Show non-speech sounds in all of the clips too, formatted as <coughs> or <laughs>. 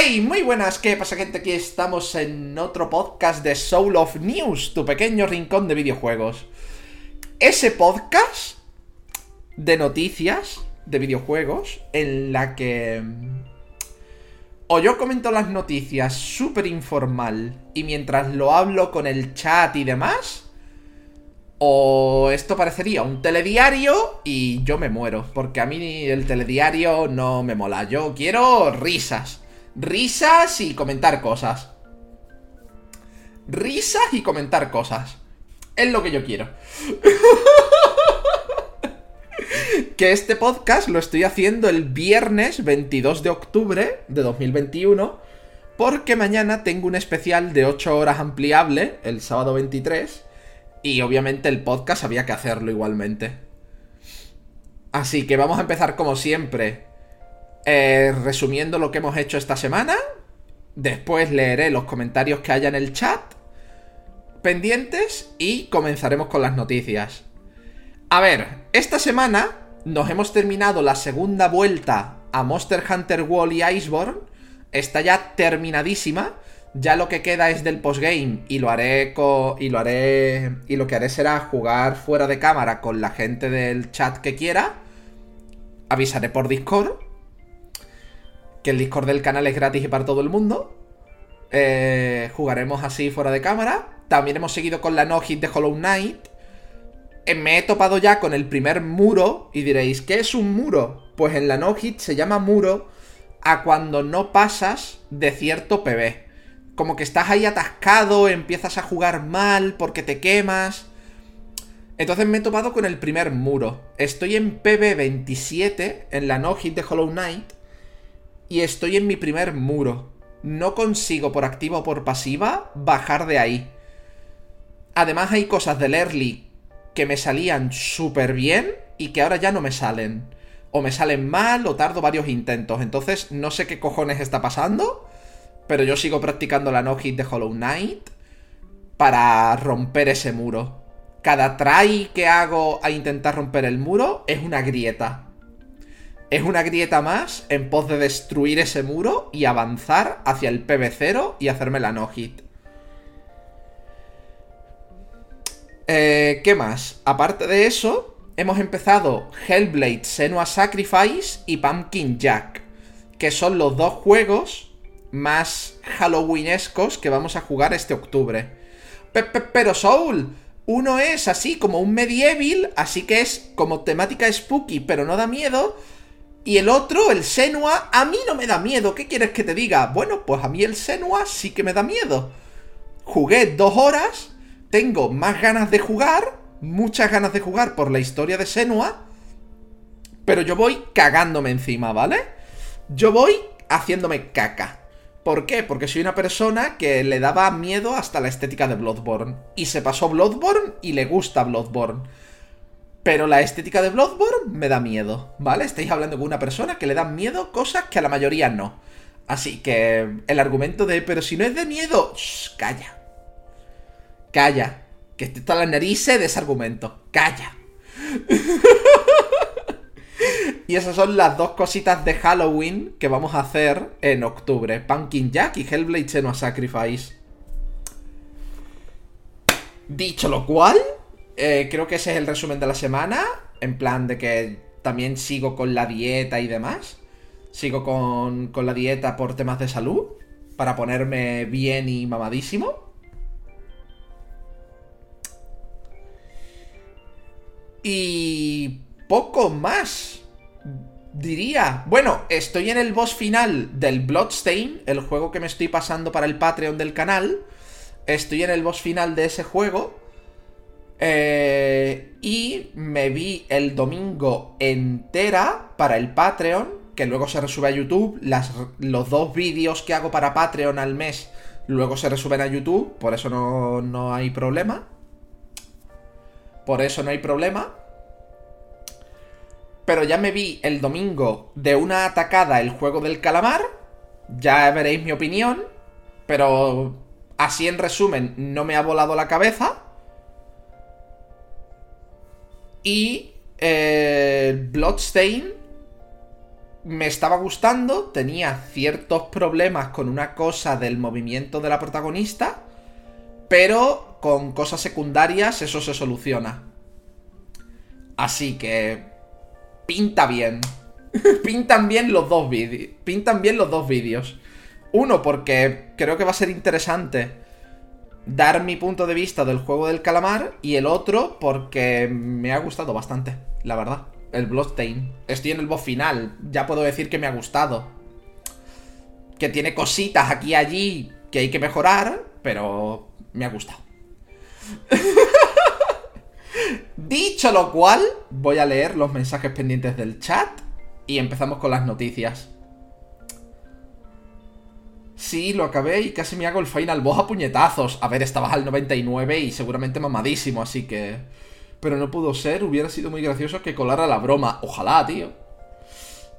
¡Hey! Muy buenas, ¿qué pasa gente? Aquí estamos en otro podcast de Soul of News, tu pequeño rincón de videojuegos. Ese podcast de noticias de videojuegos en la que... O yo comento las noticias súper informal y mientras lo hablo con el chat y demás... O esto parecería un telediario y yo me muero, porque a mí el telediario no me mola. Yo quiero risas risas y comentar cosas. Risas y comentar cosas. Es lo que yo quiero. <laughs> que este podcast lo estoy haciendo el viernes 22 de octubre de 2021. Porque mañana tengo un especial de 8 horas ampliable, el sábado 23. Y obviamente el podcast había que hacerlo igualmente. Así que vamos a empezar como siempre eh, resumiendo lo que hemos hecho esta semana. Después leeré los comentarios que haya en el chat pendientes y comenzaremos con las noticias. A ver, esta semana nos hemos terminado la segunda vuelta a Monster Hunter Wall y Iceborne. Está ya terminadísima. Ya lo que queda es del postgame y lo haré y lo haré y lo que haré será jugar fuera de cámara con la gente del chat que quiera. Avisaré por Discord que el Discord del canal es gratis y para todo el mundo. Eh, jugaremos así fuera de cámara. También hemos seguido con la no hit de Hollow Knight. Eh, me he topado ya con el primer muro y diréis, ¿qué es un muro? Pues en la no hit se llama muro a cuando no pasas de cierto PB. Como que estás ahí atascado, empiezas a jugar mal porque te quemas. Entonces me he topado con el primer muro. Estoy en PB27, en la no hit de Hollow Knight y estoy en mi primer muro. No consigo por activa o por pasiva bajar de ahí. Además hay cosas del early que me salían súper bien y que ahora ya no me salen. O me salen mal o tardo varios intentos. Entonces no sé qué cojones está pasando. Pero yo sigo practicando la no-hit de Hollow Knight para romper ese muro. Cada try que hago a intentar romper el muro es una grieta. Es una grieta más en pos de destruir ese muro y avanzar hacia el PB0 y hacerme la no-hit. Eh, ¿Qué más? Aparte de eso, hemos empezado Hellblade Senua Sacrifice y Pumpkin Jack, que son los dos juegos más halloweenescos que vamos a jugar este octubre. Pero Soul, uno es así como un medieval, así que es como temática spooky, pero no da miedo. Y el otro, el Senua, a mí no me da miedo. ¿Qué quieres que te diga? Bueno, pues a mí el Senua sí que me da miedo. Jugué dos horas, tengo más ganas de jugar, muchas ganas de jugar por la historia de Senua, pero yo voy cagándome encima, ¿vale? Yo voy haciéndome caca. ¿Por qué? Porque soy una persona que le daba miedo hasta la estética de Bloodborne. Y se pasó Bloodborne y le gusta Bloodborne. Pero la estética de Bloodborne me da miedo, ¿vale? Estáis hablando con una persona que le dan miedo cosas que a la mayoría no. Así que el argumento de, pero si no es de miedo, calla. Calla. Que esté toda la narices de ese argumento. Calla. <laughs> y esas son las dos cositas de Halloween que vamos a hacer en octubre. Pumpkin Jack y Hellblade Senua Sacrifice. Dicho lo cual, eh, creo que ese es el resumen de la semana. En plan de que también sigo con la dieta y demás. Sigo con, con la dieta por temas de salud. Para ponerme bien y mamadísimo. Y poco más. Diría. Bueno, estoy en el boss final del Bloodstain, el juego que me estoy pasando para el Patreon del canal. Estoy en el boss final de ese juego. Eh, y me vi el domingo entera para el Patreon, que luego se resube a YouTube. los dos vídeos que hago para Patreon al mes luego se resuben a YouTube, por eso no, no hay problema. Por eso no hay problema. Pero ya me vi el domingo de una atacada el juego del calamar. Ya veréis mi opinión. Pero así en resumen, no me ha volado la cabeza. Y eh, Bloodstain me estaba gustando, tenía ciertos problemas con una cosa del movimiento de la protagonista, pero con cosas secundarias eso se soluciona. Así que pinta bien. <laughs> Pintan bien los dos vídeos. Pintan bien los dos vídeos. Uno, porque creo que va a ser interesante dar mi punto de vista del juego del calamar. Y el otro, porque me ha gustado bastante, la verdad el Bloodstain. Estoy en el boss final, ya puedo decir que me ha gustado. Que tiene cositas aquí y allí que hay que mejorar, pero me ha gustado. <laughs> Dicho lo cual, voy a leer los mensajes pendientes del chat y empezamos con las noticias. Sí, lo acabé y casi me hago el final boss a puñetazos. A ver, estabas al 99 y seguramente mamadísimo, así que pero no pudo ser, hubiera sido muy gracioso que colara la broma. Ojalá, tío.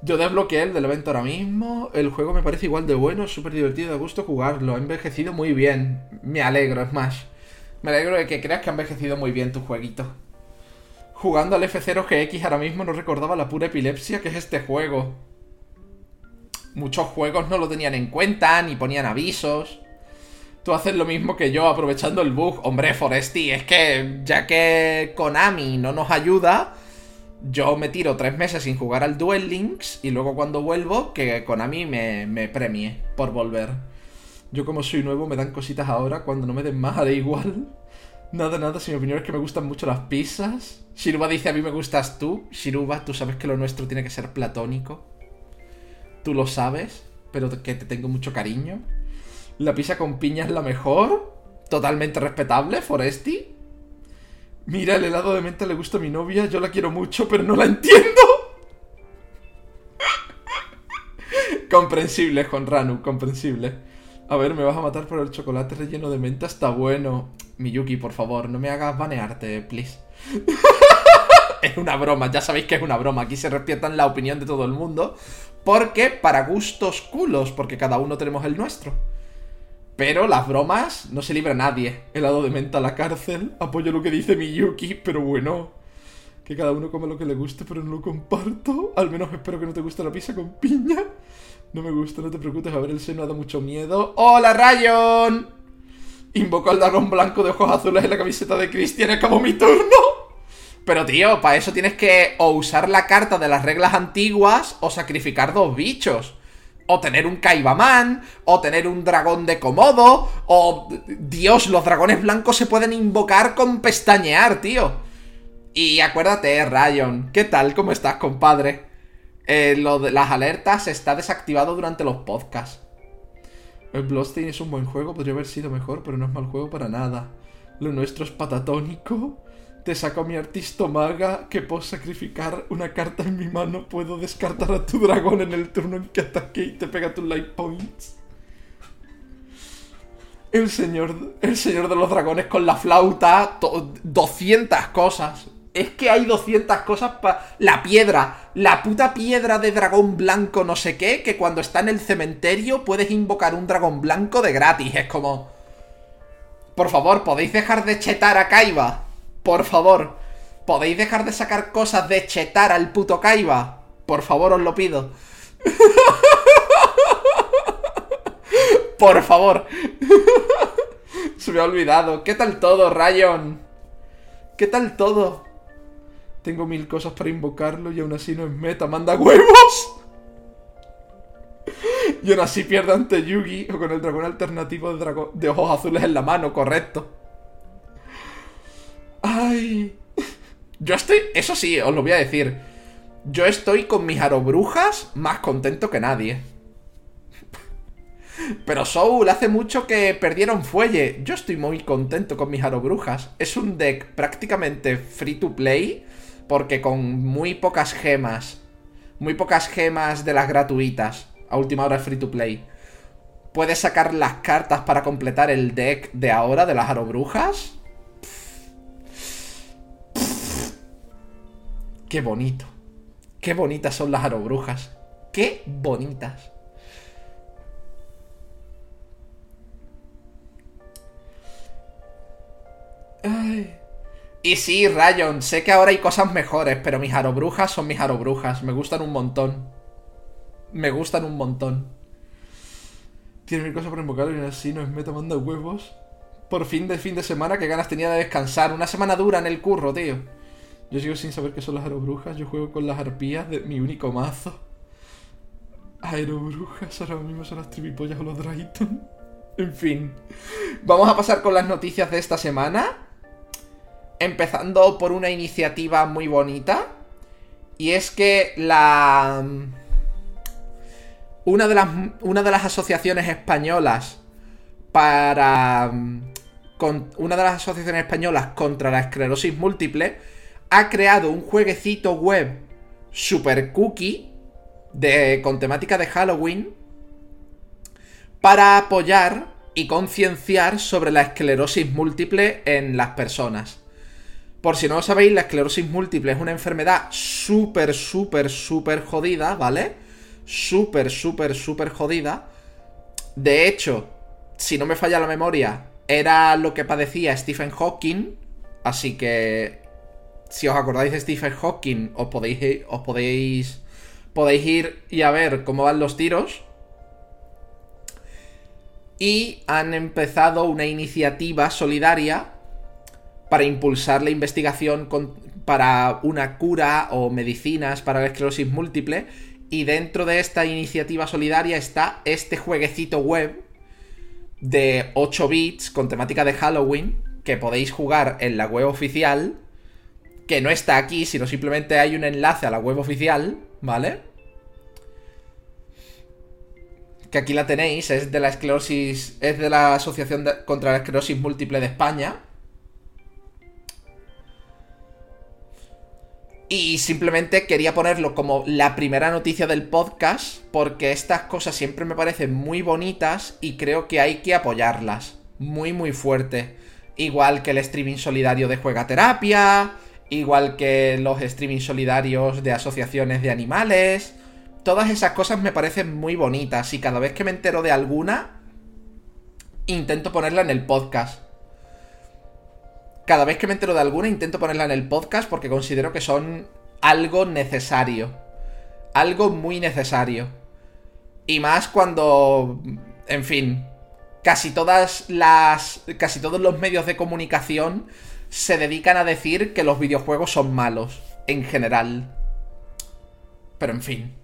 Yo desbloqueé el del evento ahora mismo. El juego me parece igual de bueno, súper divertido, de gusto jugarlo. Ha envejecido muy bien. Me alegro, Smash. Me alegro de que creas que ha envejecido muy bien tu jueguito. Jugando al F0GX ahora mismo no recordaba la pura epilepsia que es este juego. Muchos juegos no lo tenían en cuenta, ni ponían avisos tú haces lo mismo que yo aprovechando el bug. Hombre, Foresti, es que ya que Konami no nos ayuda, yo me tiro tres meses sin jugar al Duel Links y luego cuando vuelvo, que Konami me, me premie por volver. Yo como soy nuevo me dan cositas ahora, cuando no me den más haré igual. Nada, nada, si mi opinión es que me gustan mucho las pizzas. Shiruba dice a mí me gustas tú. Shiruba, tú sabes que lo nuestro tiene que ser platónico. Tú lo sabes, pero que te tengo mucho cariño. La pizza con piña es la mejor. Totalmente respetable, Foresti. Mira, el helado de menta le gusta a mi novia. Yo la quiero mucho, pero no la entiendo. comprensible, Juan Ranu, comprensible. A ver, me vas a matar por el chocolate relleno de menta. Está bueno. Miyuki, por favor, no me hagas banearte, please. <laughs> es una broma, ya sabéis que es una broma. Aquí se respetan la opinión de todo el mundo. Porque para gustos culos, porque cada uno tenemos el nuestro. Pero las bromas no se libra nadie. Helado de menta a la cárcel. Apoyo lo que dice Miyuki, pero bueno. Que cada uno come lo que le guste, pero no lo comparto. Al menos espero que no te guste la pizza con piña. No me gusta, no te preocupes. A ver, el seno da mucho miedo. ¡Hola, Rayon! Invoco al dragón blanco de ojos azules en la camiseta de Cristian. Acabó mi turno. Pero tío, para eso tienes que o usar la carta de las reglas antiguas o sacrificar dos bichos o tener un Kaibaman, o tener un dragón de Komodo, o... Dios, los dragones blancos se pueden invocar con pestañear, tío. Y acuérdate, Rayon, ¿qué tal? ¿Cómo estás, compadre? Eh, lo de las alertas está desactivado durante los podcasts. El Bloodstained es un buen juego, podría haber sido mejor, pero no es mal juego para nada. Lo nuestro es patatónico. Te saco mi artista maga que puedo sacrificar una carta en mi mano. Puedo descartar a tu dragón en el turno en que ataque y te pega tus light points. El señor, el señor de los dragones con la flauta. 200 cosas. Es que hay 200 cosas para... La piedra. La puta piedra de dragón blanco no sé qué. Que cuando está en el cementerio puedes invocar un dragón blanco de gratis. Es como... Por favor, ¿podéis dejar de chetar a Kaiba? Por favor, ¿podéis dejar de sacar cosas de chetar al puto Kaiba? Por favor, os lo pido. Por favor. Se me ha olvidado. ¿Qué tal todo, Rayon? ¿Qué tal todo? Tengo mil cosas para invocarlo y aún así no es meta. ¡Manda huevos! Y aún así pierde ante Yugi o con el dragón alternativo de, de ojos azules en la mano, correcto. Ay. Yo estoy. Eso sí, os lo voy a decir. Yo estoy con mis arobrujas más contento que nadie. Pero Soul hace mucho que perdieron fuelle. Yo estoy muy contento con mis arobrujas. Es un deck prácticamente free to play. Porque con muy pocas gemas. Muy pocas gemas de las gratuitas. A última hora es free to play. Puedes sacar las cartas para completar el deck de ahora de las arobrujas. Qué bonito. Qué bonitas son las arobrujas. Qué bonitas. Ay. Y sí, Rayon, sé que ahora hay cosas mejores, pero mis arobrujas son mis arobrujas. Me gustan un montón. Me gustan un montón. Tiene mil cosas para invocar y así no es meta manda huevos. Por fin de fin de semana, que ganas tenía de descansar. Una semana dura en el curro, tío. Yo sigo sin saber qué son las aerobrujas. Yo juego con las arpías de mi único mazo. Aerobrujas, ahora mismo son las tripipollas o los Drayton. <laughs> En fin. Vamos a pasar con las noticias de esta semana. Empezando por una iniciativa muy bonita. Y es que la. Una de las, una de las asociaciones españolas para. Con, una de las asociaciones españolas contra la esclerosis múltiple ha creado un jueguecito web super cookie con temática de Halloween para apoyar y concienciar sobre la esclerosis múltiple en las personas. Por si no lo sabéis, la esclerosis múltiple es una enfermedad súper, súper, súper jodida, ¿vale? Súper, súper, súper jodida. De hecho, si no me falla la memoria, era lo que padecía Stephen Hawking. Así que si os acordáis de Stephen Hawking, os podéis, os podéis, podéis ir y a ver cómo van los tiros. Y han empezado una iniciativa solidaria para impulsar la investigación para una cura o medicinas para la esclerosis múltiple. Y dentro de esta iniciativa solidaria está este jueguecito web de 8 bits con temática de Halloween que podéis jugar en la web oficial que no está aquí, sino simplemente hay un enlace a la web oficial, ¿vale? Que aquí la tenéis, es de la esclerosis, es de la Asociación contra la Esclerosis Múltiple de España. Y simplemente quería ponerlo como la primera noticia del podcast, porque estas cosas siempre me parecen muy bonitas y creo que hay que apoyarlas. Muy, muy fuerte. Igual que el streaming solidario de Juega Terapia, igual que los streaming solidarios de asociaciones de animales. Todas esas cosas me parecen muy bonitas y cada vez que me entero de alguna, intento ponerla en el podcast. Cada vez que me entero de alguna, intento ponerla en el podcast porque considero que son algo necesario. Algo muy necesario. Y más cuando, en fin, casi todas las... casi todos los medios de comunicación se dedican a decir que los videojuegos son malos, en general. Pero en fin.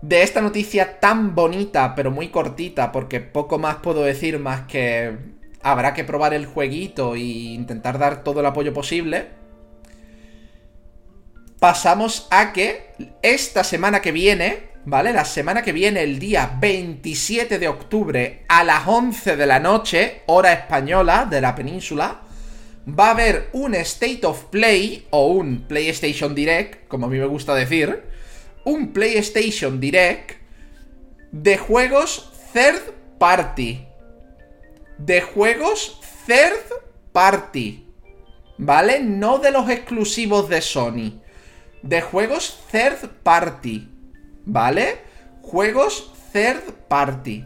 De esta noticia tan bonita, pero muy cortita, porque poco más puedo decir más que habrá que probar el jueguito e intentar dar todo el apoyo posible. Pasamos a que esta semana que viene ¿vale? La semana que viene, el día 27 de octubre, a las 11 de la noche, hora española de la península, va a haber un State of Play o un PlayStation Direct, como a mí me gusta decir, un PlayStation Direct de juegos third party. De juegos third party. ¿Vale? No de los exclusivos de Sony. De juegos third party. ¿Vale? Juegos third party.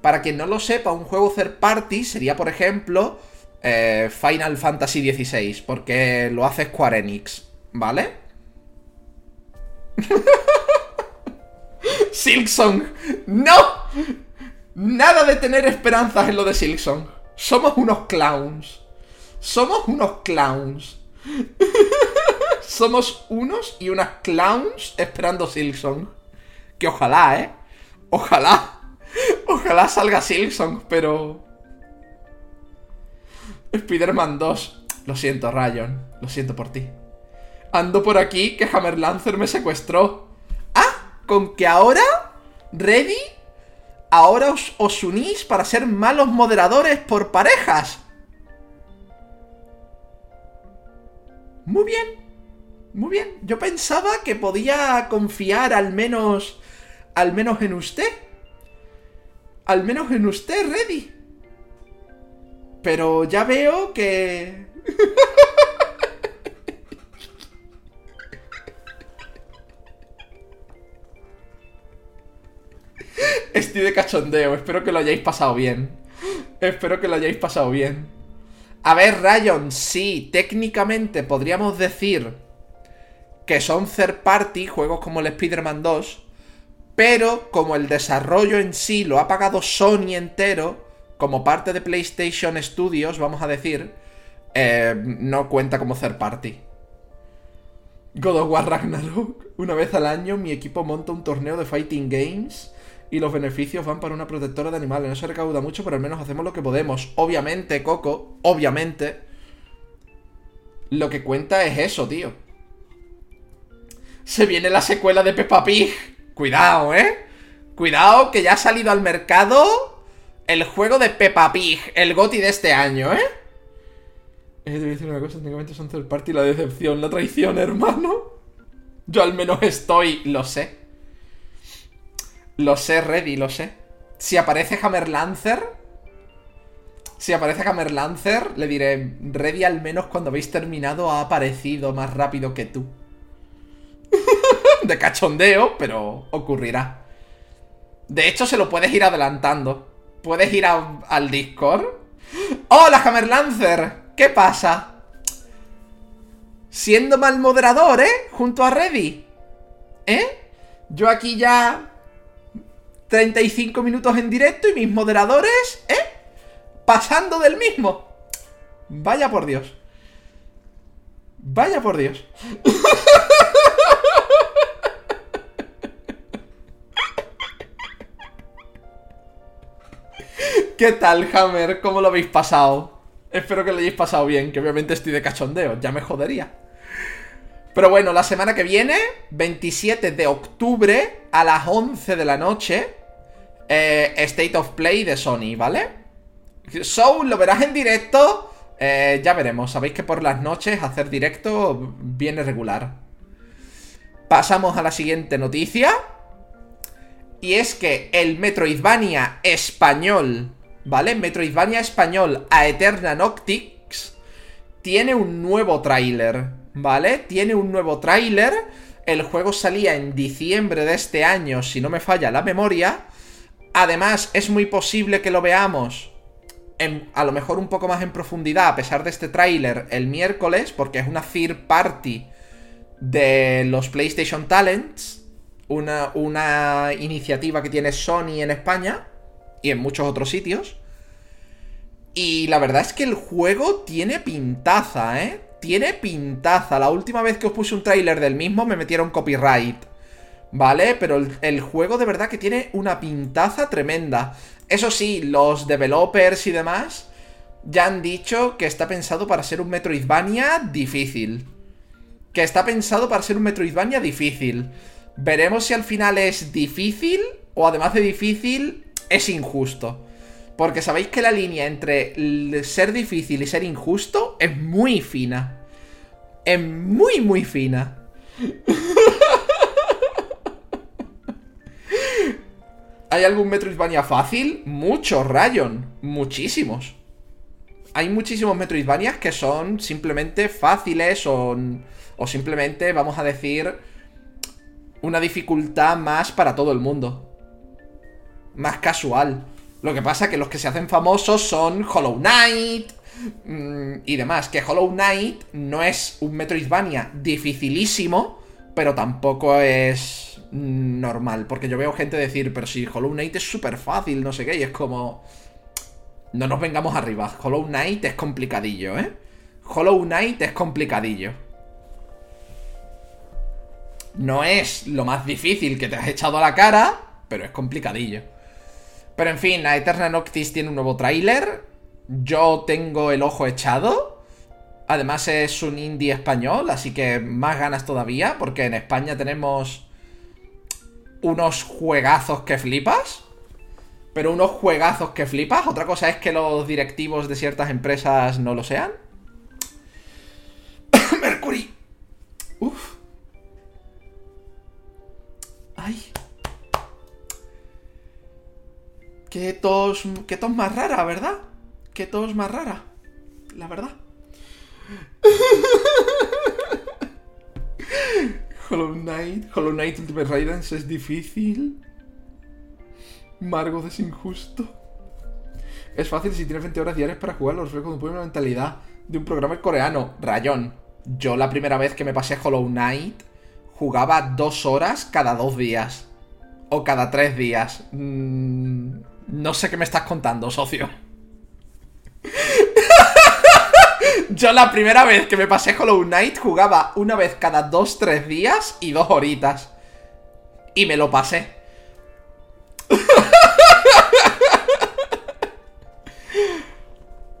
Para quien no lo sepa, un juego third party sería, por ejemplo, eh, Final Fantasy XVI, porque lo hace Square Enix, ¿vale? <laughs> Silksong, ¡no! Nada de tener esperanzas en lo de Silksong. Somos unos clowns. Somos unos clowns. <laughs> Somos unos y unas clowns esperando Silksong. Que ojalá, ¿eh? Ojalá. <laughs> Ojalá salga Silksong, pero... Spider-Man 2. Lo siento, Rayon. Lo siento por ti. Ando por aquí que Hammer Lancer me secuestró. Ah, con que ahora... ¿Ready? Ahora os, os unís para ser malos moderadores por parejas. Muy bien. Muy bien. Yo pensaba que podía confiar al menos al menos en usted. Al menos en usted, Reddy. Pero ya veo que... <laughs> Estoy de cachondeo, espero que lo hayáis pasado bien. Espero que lo hayáis pasado bien. A ver, Rayon, sí, técnicamente podríamos decir que son third party, juegos como el Spider-Man 2, pero como el desarrollo en sí lo ha pagado Sony entero, como parte de PlayStation Studios, vamos a decir, eh, no cuenta como third party. God of War Ragnarok. Una vez al año mi equipo monta un torneo de fighting games y los beneficios van para una protectora de animales. No se recauda mucho, pero al menos hacemos lo que podemos. Obviamente, Coco, obviamente, lo que cuenta es eso, tío. Se viene la secuela de Peppa Pig. Cuidado, ¿eh? Cuidado que ya ha salido al mercado el juego de Peppa Pig, el GOTI de este año, ¿eh? Voy a decir una cosa, técnicamente son third party la decepción, la traición, hermano. Yo al menos estoy, lo sé. Lo sé, ready, lo sé. Si aparece Hammer Lancer, si aparece Hammer Lancer, le diré, ready al menos cuando habéis terminado ha aparecido más rápido que tú. <laughs> de cachondeo, pero ocurrirá. De hecho, se lo puedes ir adelantando. Puedes ir al Discord. ¡Hola, Hammer Lancer! ¿Qué pasa? Siendo mal moderador, ¿eh? Junto a Reddy. ¿Eh? Yo aquí ya 35 minutos en directo y mis moderadores, ¿eh? Pasando del mismo. Vaya por Dios. Vaya por Dios. <laughs> ¿Qué tal, Hammer? ¿Cómo lo habéis pasado? Espero que lo hayáis pasado bien, que obviamente estoy de cachondeo, ya me jodería. Pero bueno, la semana que viene, 27 de octubre, a las 11 de la noche, eh, State of Play de Sony, ¿vale? Soul, lo verás en directo, eh, ya veremos. Sabéis que por las noches hacer directo viene regular. Pasamos a la siguiente noticia. Y es que el Metroidvania español ¿vale? Metroidvania español a Eterna Noctix tiene un nuevo tráiler, ¿vale? Tiene un nuevo tráiler. El juego salía en diciembre de este año, si no me falla la memoria. Además, es muy posible que lo veamos a lo mejor un poco más en profundidad, a pesar de este tráiler, el miércoles, porque es una third party de los PlayStation Talents, una, una iniciativa que tiene Sony en España y en muchos otros sitios. Y la verdad es que el juego tiene pintaza, ¿eh? Tiene pintaza. La última vez que os puse un tráiler del mismo me metieron copyright. ¿Vale? Pero el, el, juego de verdad que tiene una pintaza tremenda. Eso sí, los developers y demás ya han dicho que está pensado para ser un Metroidvania difícil. Que está pensado para ser un Metroidvania difícil. Veremos si al final es difícil o además de difícil es injusto. Porque sabéis que la línea entre ser difícil y ser injusto es muy fina. Es muy, muy fina. <laughs> ¿Hay algún Metroidvania fácil? Muchos, Rayon. Muchísimos. Hay muchísimos Metroidvanias que son simplemente fáciles o, o simplemente, vamos a decir, una dificultad más para todo el mundo más casual. Lo que pasa que los que se hacen famosos son Hollow Knight mm, y demás. Que Hollow Knight no es un Metroidvania dificilísimo, pero tampoco es normal. Porque yo veo gente decir, pero si Hollow Knight es súper fácil, no sé qué, y es como... No nos vengamos arriba. Hollow Knight es complicadillo, ¿eh? Hollow Knight es complicadillo. No es lo más difícil que te has echado a la cara, pero es complicadillo. Pero en fin, la Eterna Noctis tiene un nuevo tráiler. Yo tengo el ojo echado. Además es un indie español, así que más ganas todavía, porque en España tenemos unos juegazos que flipas. Pero unos juegazos que flipas. Otra cosa es que los directivos de ciertas empresas no lo sean. <coughs> Mercury. Uf. Ay. Qué tos, qué tos más rara, ¿verdad? Qué tos más rara, la verdad. <laughs> Hollow Knight, Hollow Knight Ultimate Raiders es difícil. Margot es injusto. Es fácil si tienes 20 horas diarias para jugar los juegos con una mentalidad de un programa coreano. Rayón. Yo la primera vez que me pasé Hollow Knight jugaba dos horas cada dos días. O cada tres días. Mm, no sé qué me estás contando, socio. <laughs> Yo la primera vez que me pasé Hollow Knight jugaba una vez cada dos, tres días y dos horitas. Y me lo pasé. <laughs>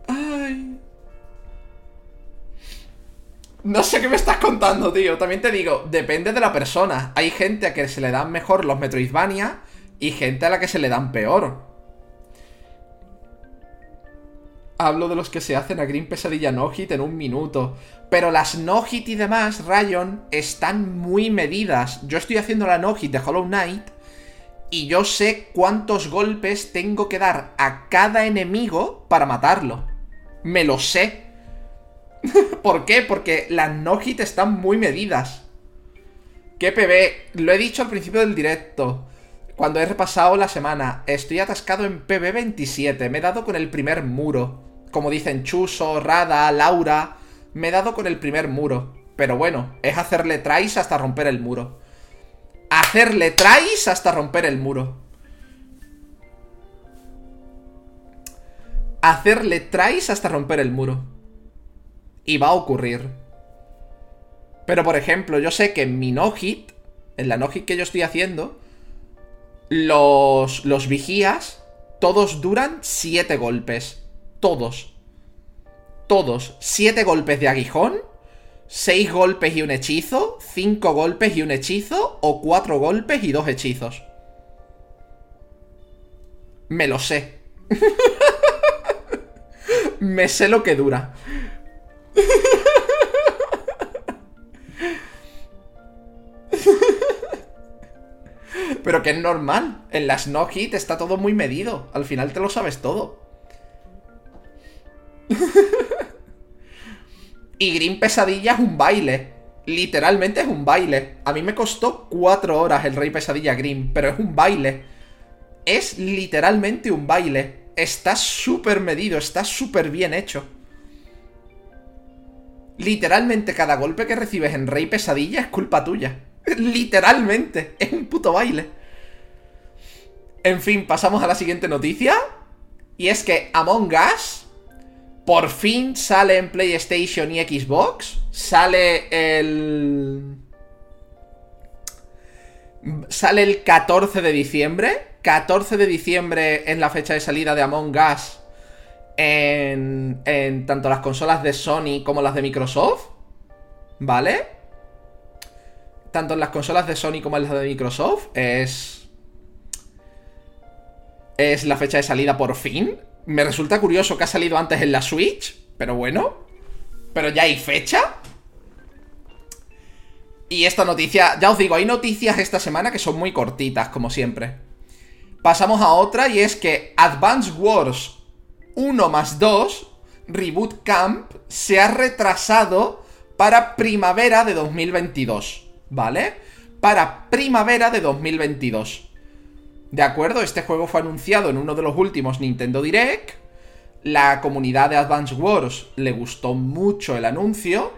Ay. No sé qué me estás contando, tío. También te digo, depende de la persona. Hay gente a que se le dan mejor los Metroidvania y gente a la que se le dan peor. Hablo de los que se hacen a Green Pesadilla No Hit en un minuto. Pero las No Hit y demás, Rayon, están muy medidas. Yo estoy haciendo la No Hit de Hollow Knight y yo sé cuántos golpes tengo que dar a cada enemigo para matarlo. Me lo sé. <laughs> ¿Por qué? Porque las no hit están muy medidas. ¿Qué PB? Lo he dicho al principio del directo. Cuando he repasado la semana, estoy atascado en PB 27. Me he dado con el primer muro. Como dicen Chuso, Rada, Laura. Me he dado con el primer muro. Pero bueno, es hacerle tries hasta romper el muro. Hacerle tries hasta romper el muro. Hacerle tries hasta romper el muro. Y va a ocurrir. Pero por ejemplo, yo sé que en mi no-hit, en la no-hit que yo estoy haciendo, los, los vigías, todos duran 7 golpes. Todos. Todos. 7 golpes de aguijón, 6 golpes y un hechizo, 5 golpes y un hechizo, o 4 golpes y 2 hechizos. Me lo sé. <laughs> Me sé lo que dura. <laughs> Pero que es normal. En las no hit está todo muy medido. Al final te lo sabes todo. <laughs> y Green Pesadilla es un baile. Literalmente es un baile. A mí me costó cuatro horas el Rey Pesadilla Green, pero es un baile. Es literalmente un baile. Está súper medido, está súper bien hecho. Literalmente cada golpe que recibes en Rey Pesadilla es culpa tuya. <laughs> Literalmente, es un puto baile. En fin, pasamos a la siguiente noticia. Y es que Among Us por fin sale en PlayStation y Xbox. Sale el... Sale el 14 de diciembre. 14 de diciembre es la fecha de salida de Among Us en, en tanto las consolas de Sony como las de Microsoft. ¿Vale? Tanto en las consolas de Sony como en las de Microsoft. Es... Es la fecha de salida por fin. Me resulta curioso que ha salido antes en la Switch. Pero bueno. Pero ya hay fecha. Y esta noticia, ya os digo, hay noticias esta semana que son muy cortitas, como siempre. Pasamos a otra y es que Advance Wars 1 más 2, Reboot Camp, se ha retrasado para primavera de 2022, ¿vale? Para primavera de 2022. De acuerdo, este juego fue anunciado en uno de los últimos Nintendo Direct. La comunidad de Advance Wars le gustó mucho el anuncio,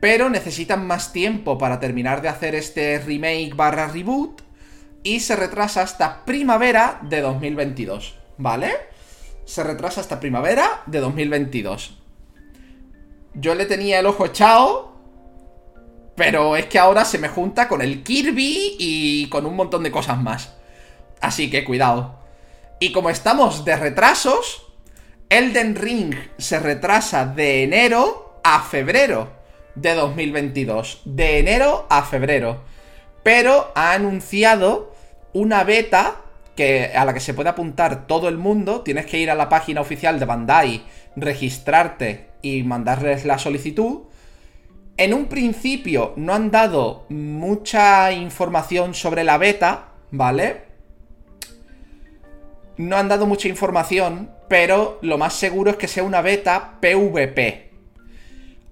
pero necesitan más tiempo para terminar de hacer este remake barra reboot y se retrasa hasta primavera de 2022, ¿vale? se retrasa hasta primavera de 2022. Yo le tenía el ojo echado, pero es que ahora se me junta con el Kirby y con un montón de cosas más. Así que cuidado. Y como estamos de retrasos, Elden Ring se retrasa de enero a febrero de 2022. De enero a febrero. Pero ha anunciado una beta que, a la que se puede apuntar todo el mundo, tienes que ir a la página oficial de Bandai, registrarte y mandarles la solicitud. En un principio no han dado mucha información sobre la beta, ¿vale? No han dado mucha información, pero lo más seguro es que sea una beta PvP.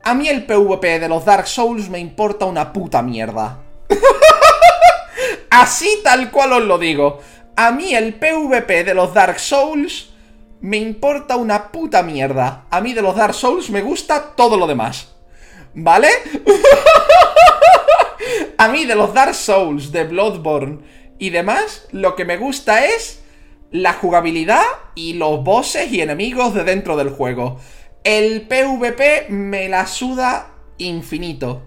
A mí el PvP de los Dark Souls me importa una puta mierda. <laughs> Así tal cual os lo digo. A mí el PvP de los Dark Souls me importa una puta mierda. A mí de los Dark Souls me gusta todo lo demás. ¿Vale? <laughs> A mí de los Dark Souls, de Bloodborne y demás, lo que me gusta es la jugabilidad y los bosses y enemigos de dentro del juego. El PvP me la suda infinito.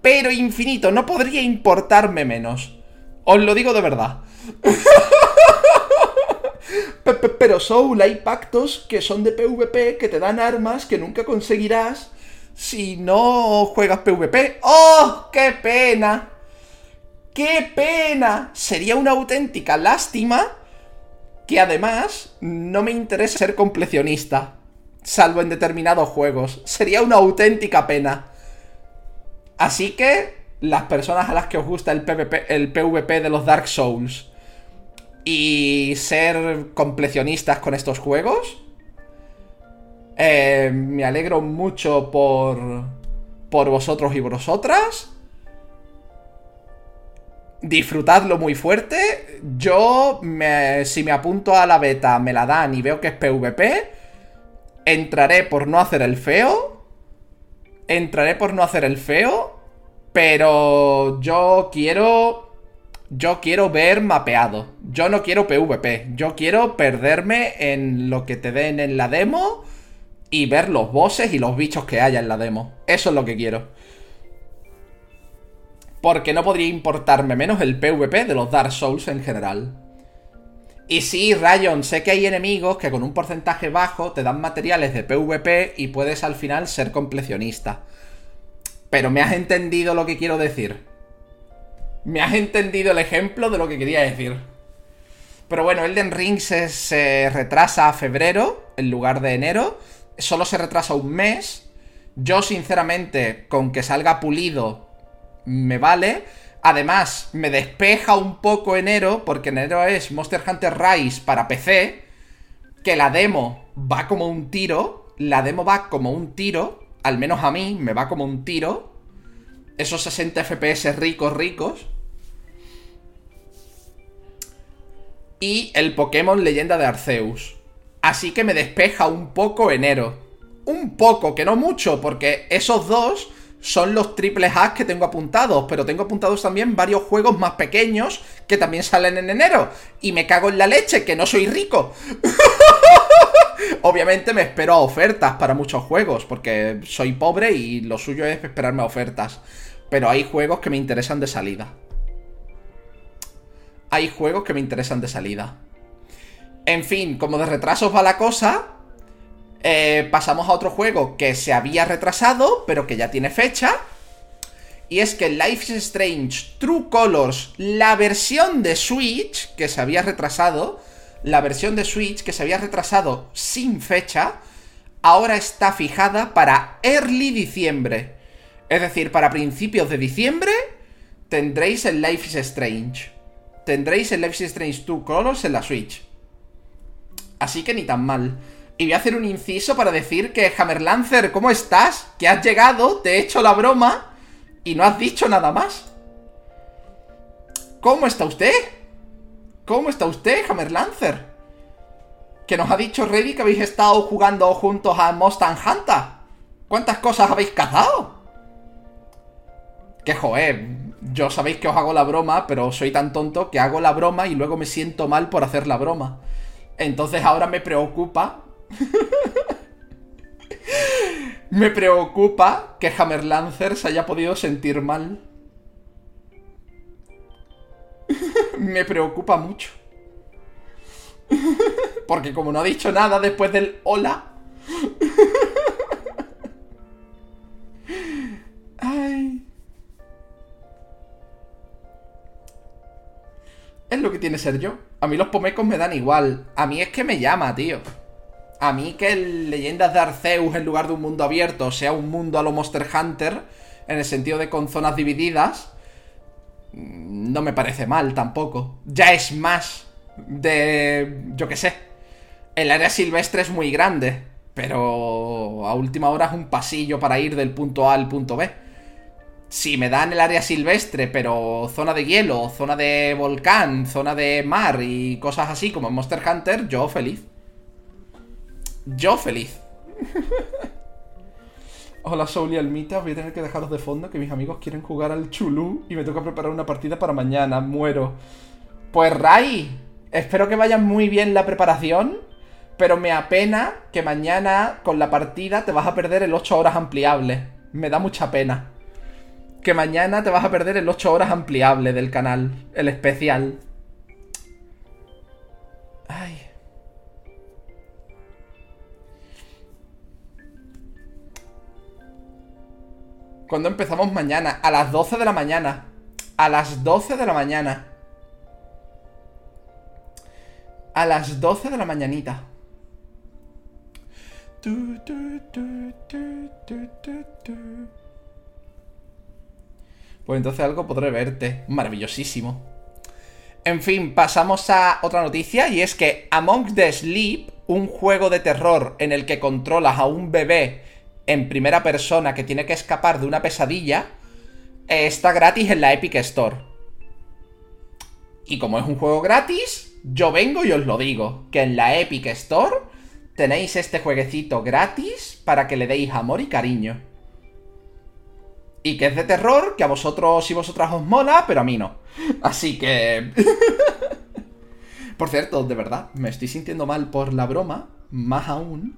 Pero infinito, no podría importarme menos. Os lo digo de verdad. <laughs> Pero Soul, hay pactos que son de PvP que te dan armas que nunca conseguirás si no juegas PvP. ¡Oh! ¡Qué pena! ¡Qué pena! Sería una auténtica lástima que además no me interesa ser completionista, salvo en determinados juegos. Sería una auténtica pena. Así que, las personas a las que os gusta el, PvP, el PvP de los Dark Souls y ser completionistas con estos juegos, eh, me alegro mucho por, por vosotros y vosotras. Disfrutadlo muy fuerte. Yo, si me apunto a la beta, me la dan y veo que es PvP. Entraré por no hacer el feo. Entraré por no hacer el feo. Pero yo quiero... Yo quiero ver mapeado. Yo no quiero PvP. Yo quiero perderme en lo que te den en la demo y ver los bosses y los bichos que haya en la demo. Eso es lo que quiero. Porque no podría importarme menos el PvP de los Dark Souls en general. Y sí, Rayon, sé que hay enemigos que con un porcentaje bajo te dan materiales de PvP y puedes al final ser completionista. Pero me has entendido lo que quiero decir. Me has entendido el ejemplo de lo que quería decir. Pero bueno, Elden Ring se retrasa a febrero en lugar de enero solo se retrasa un mes. Yo, sinceramente, con que salga pulido, me vale. Además, me despeja un poco enero, porque enero es Monster Hunter Rise para PC. Que la demo va como un tiro. La demo va como un tiro. Al menos a mí me va como un tiro. Esos 60 FPS ricos, ricos. Y el Pokémon Leyenda de Arceus. Así que me despeja un poco enero. Un poco, que no mucho, porque esos dos son los triples A que tengo apuntados, pero tengo apuntados también varios juegos más pequeños que también salen en enero. Y me cago en la leche, que no soy rico. <laughs> Obviamente me espero a ofertas para muchos juegos, porque soy pobre y lo suyo es esperarme a ofertas. Pero hay juegos que me interesan de salida. Hay juegos que me interesan de salida. En fin, como de retrasos va la cosa, eh, pasamos a otro juego que se había retrasado, pero que ya tiene fecha. Y es que Life is Strange True Colors, la versión de Switch que se había retrasado, la versión de Switch que se había retrasado sin fecha, ahora está fijada para early diciembre. Es decir, para principios de diciembre tendréis el Life is Strange. Tendréis el Life is Strange True Colors en la Switch. Así que ni tan mal. Y voy a hacer un inciso para decir que Hammerlancer, ¿cómo estás? Que has llegado, te he hecho la broma y no has dicho nada más. ¿Cómo está usted? ¿Cómo está usted, Hammerlancer? Que nos ha dicho Reddy que habéis estado jugando juntos a Mustang Hunter. ¿Cuántas cosas habéis cazado? Que joder, yo sabéis que os hago la broma, pero soy tan tonto que hago la broma y luego me siento mal por hacer la broma. Entonces ahora me preocupa. Me preocupa que Hammerlancer se haya podido sentir mal. me preocupa mucho. Porque como no ha dicho nada después del hola. Ay. Es lo que tiene ser yo. A mí los pomecos me dan igual. A mí es que me llama, tío. A mí que el Leyendas de Arceus en lugar de un mundo abierto sea un mundo a lo Monster Hunter, en el sentido de con zonas divididas, mm, no me parece mal tampoco. Ya es más de... yo qué sé. El área silvestre es muy grande, pero a última hora es un pasillo para ir del punto A al punto B si me dan el área silvestre, pero zona de hielo, zona de volcán, zona de mar y cosas así como en Monster Hunter, yo feliz. Yo feliz. <laughs> Hola Soul y Almita, voy a tener que dejaros de fondo que mis amigos quieren jugar al Chulú y me toca preparar una partida para mañana, muero. Pues Rai, espero que vaya muy bien la preparación, pero me apena que mañana con la partida te vas a perder el 8 horas ampliable. Me da mucha pena. Que mañana te vas a perder el 8 horas ampliable del canal, el especial. Ay. ¿Cuándo empezamos mañana? A las 12 de la mañana. A las 12 de la mañana. A las 12 de la mañanita. Pues entonces algo podré verte. Maravillosísimo. En fin, pasamos a otra noticia y es que Among the Sleep, un juego de terror en el que controlas a un bebé en primera persona que tiene que escapar de una pesadilla, eh, está gratis en la Epic Store. Y como es un juego gratis, yo vengo y os lo digo, que en la Epic Store tenéis este jueguecito gratis para que le deis amor y cariño. Y que es de terror, que a vosotros y vosotras os mola, pero a mí no. Así que... <laughs> por cierto, de verdad, me estoy sintiendo mal por la broma, más aún,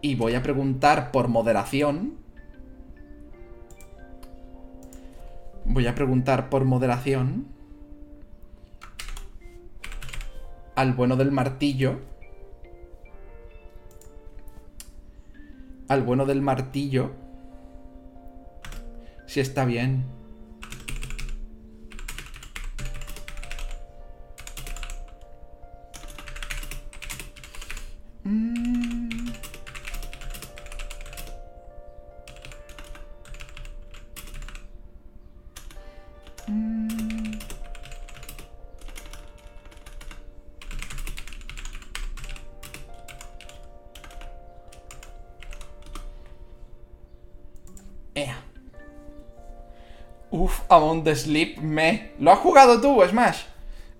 Y voy a preguntar por moderación. Voy a preguntar por moderación. Al bueno del martillo. Al bueno del martillo. Si está bien. Uf, Among the Sleep me. ¿Lo has jugado tú, Smash?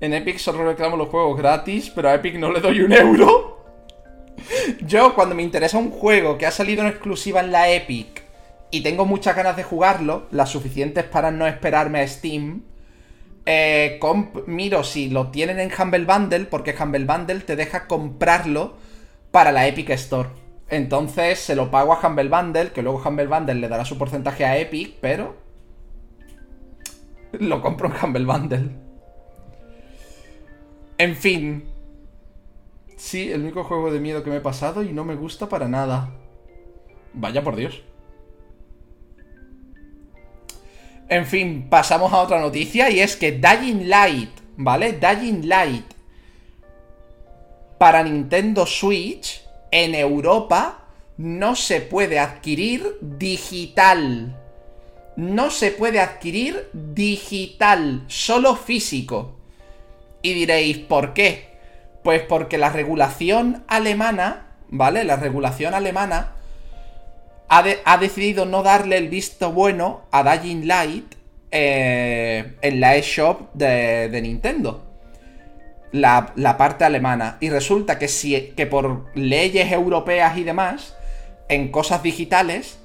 En Epic solo reclamo los juegos gratis, pero a Epic no le doy un euro. Yo, cuando me interesa un juego que ha salido en exclusiva en la Epic y tengo muchas ganas de jugarlo, las suficientes para no esperarme a Steam, eh, miro si lo tienen en Humble Bundle, porque Humble Bundle te deja comprarlo para la Epic Store. Entonces se lo pago a Humble Bundle, que luego Humble Bundle le dará su porcentaje a Epic, pero lo compro en Humble Bundle. En fin. Sí, el único juego de miedo que me he pasado y no me gusta para nada. Vaya por Dios. En fin, pasamos a otra noticia y es que Dying Light, ¿vale? Dying Light para Nintendo Switch en Europa no se puede adquirir digital. No se puede adquirir digital, solo físico. Y diréis, ¿por qué? Pues porque la regulación alemana, ¿vale? La regulación alemana ha, decidido no darle el visto bueno a Dying Light eh, en la eShop de, de Nintendo. La, la, parte alemana. Y resulta que, si, que por leyes europeas y demás, en cosas digitales,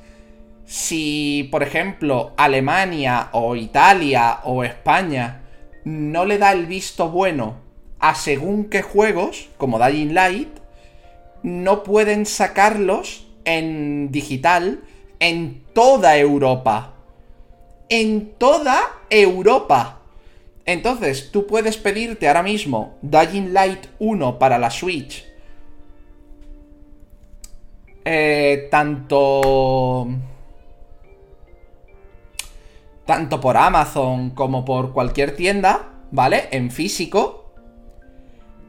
si, por ejemplo, Alemania o Italia o España no le da el visto bueno a según qué juegos, como Dying Light, no pueden sacarlos en digital en toda Europa. En toda Europa. Entonces, tú puedes pedirte ahora mismo Dying Light 1 para la Switch. Eh, tanto... Tanto por Amazon como por cualquier tienda, ¿vale? En físico.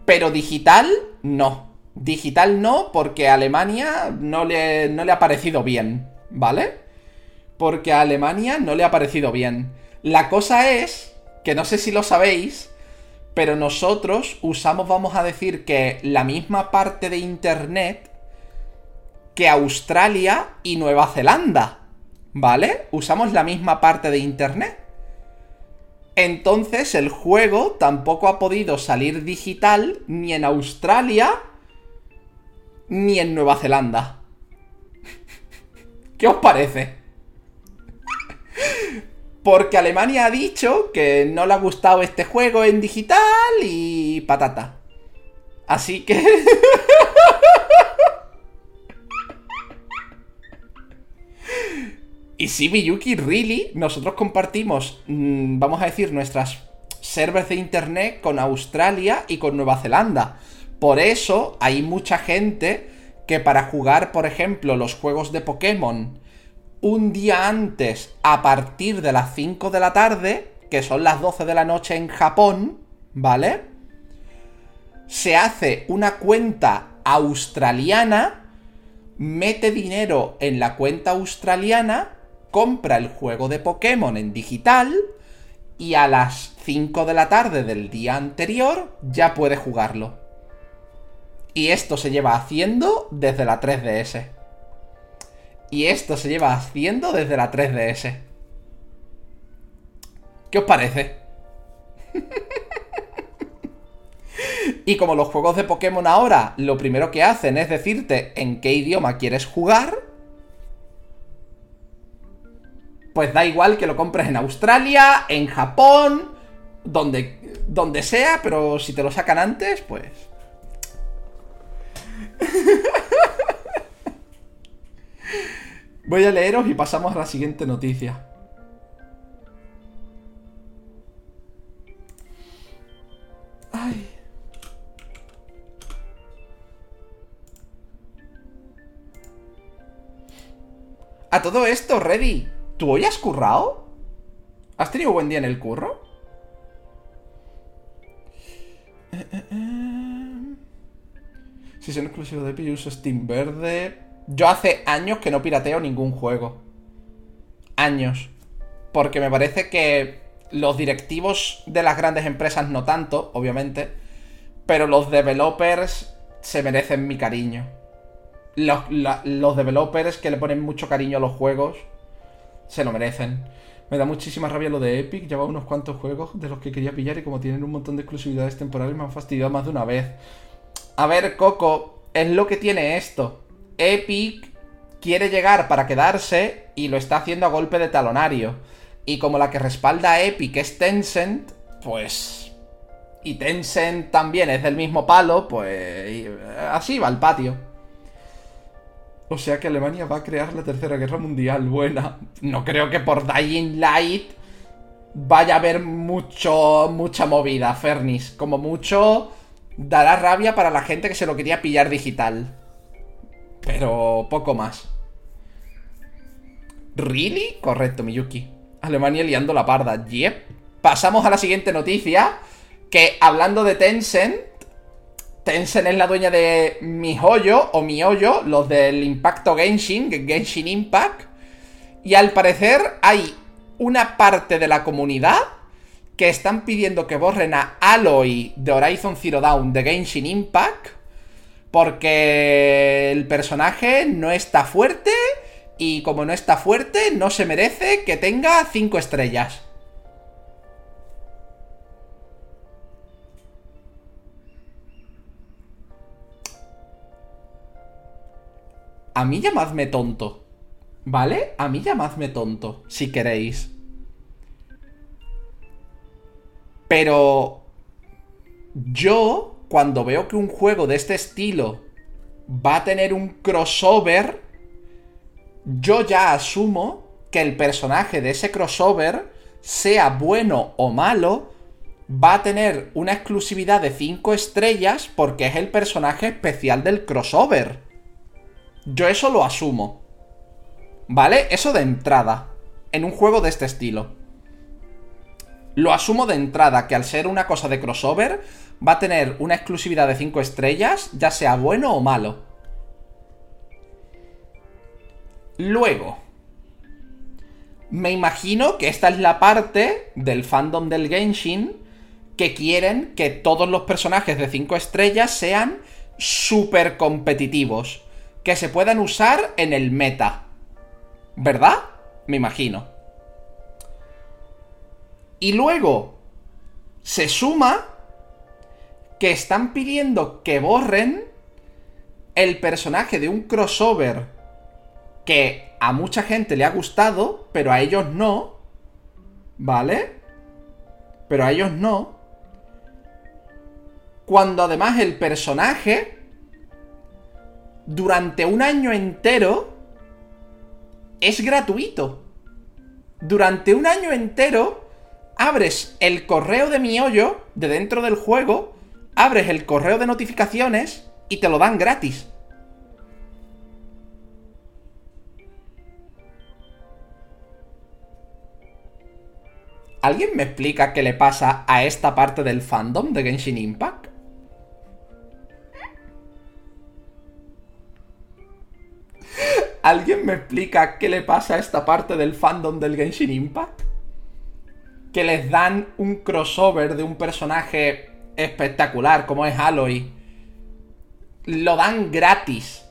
Pero digital, no. Digital no, porque a Alemania no le, no le ha parecido bien, ¿vale? Porque a Alemania no le ha parecido bien. La cosa es, que no sé si lo sabéis, pero nosotros usamos, vamos a decir, que la misma parte de Internet que Australia y Nueva Zelanda, ¿vale? Usamos la misma parte de Internet. Entonces el juego tampoco ha podido salir digital ni en Australia ni en Nueva Zelanda. <laughs> ¿Qué os parece? <laughs> Porque Alemania ha dicho que no le ha gustado este juego en digital y patata. Así que... <laughs> y sí, Miyuki, really, nosotros compartimos, mm, vamos a decir, nuestras servers de internet con Australia y con Nueva Zelanda. Por eso hay mucha gente que para jugar, por ejemplo, los juegos de Pokémon un día antes a partir de las 5 de la tarde, que son las 12 de la noche en Japón, ¿vale? Se hace una cuenta australiana, mete dinero en la cuenta australiana, compra el juego de Pokémon en digital y a las 5 de la tarde del día anterior ya puede jugarlo. Y esto se lleva haciendo desde la 3DS. Y esto se lleva haciendo desde la 3DS. ¿Qué os parece? <laughs> y como los juegos de Pokémon ahora lo primero que hacen es decirte en qué idioma quieres jugar, pues da igual que lo compres en Australia, en Japón, donde, donde sea, pero si te lo sacan antes, pues Voy a leeros y pasamos a la siguiente noticia. Ay. A todo esto, Reddy, ¿tú hoy has currado? ¿Has tenido buen día en el curro? Eh, eh, eh. Si son exclusivos de Epic, uso Steam verde. Yo hace años que no pirateo ningún juego. Años. Porque me parece que los directivos de las grandes empresas no tanto, obviamente. Pero los developers se merecen mi cariño. Los, los developers que le ponen mucho cariño a los juegos se lo merecen. Me da muchísima rabia lo de Epic. Lleva unos cuantos juegos de los que quería pillar y como tienen un montón de exclusividades temporales me han fastidiado más de una vez. A ver, Coco, es lo que tiene esto. Epic quiere llegar para quedarse y lo está haciendo a golpe de talonario. Y como la que respalda a Epic es Tencent, pues... Y Tencent también es del mismo palo, pues... Así va el patio. O sea que Alemania va a crear la tercera guerra mundial. Buena. No creo que por Dying Light vaya a haber mucho, mucha movida, Fernis. Como mucho dará rabia para la gente que se lo quería pillar digital. Pero poco más. ¿Really? Correcto, Miyuki. Alemania liando la parda. Yep. Pasamos a la siguiente noticia. Que hablando de Tencent. Tencent es la dueña de MiHoYo o MiHoYo, los del Impacto Genshin, Genshin Impact. Y al parecer hay una parte de la comunidad que están pidiendo que borren a Aloy de Horizon Zero Dawn de Genshin Impact porque el personaje no está fuerte y como no está fuerte no se merece que tenga 5 estrellas. A mí llamadme tonto. ¿Vale? A mí llamadme tonto, si queréis. Pero yo, cuando veo que un juego de este estilo va a tener un crossover, yo ya asumo que el personaje de ese crossover, sea bueno o malo, va a tener una exclusividad de 5 estrellas porque es el personaje especial del crossover. Yo eso lo asumo. ¿Vale? Eso de entrada. En un juego de este estilo lo asumo de entrada que al ser una cosa de crossover va a tener una exclusividad de 5 estrellas, ya sea bueno o malo. Luego, me imagino que esta es la parte del fandom del Genshin que quieren que todos los personajes de 5 estrellas sean súper competitivos, que se puedan usar en el meta. ¿Verdad? Me imagino. Y luego se suma que están pidiendo que borren el personaje de un crossover que a mucha gente le ha gustado, pero a ellos no. ¿Vale? Pero a ellos no. Cuando además el personaje, durante un año entero, es gratuito. Durante un año entero, abres el correo de mi hoyo de dentro del juego, abres el correo de notificaciones y te lo dan gratis. ¿Alguien me explica qué le pasa a esta parte del fandom de Genshin Impact? ¿Alguien me explica qué le pasa a esta parte del fandom del Genshin Impact? Que les dan un crossover de un personaje espectacular como es Aloy. Lo dan gratis.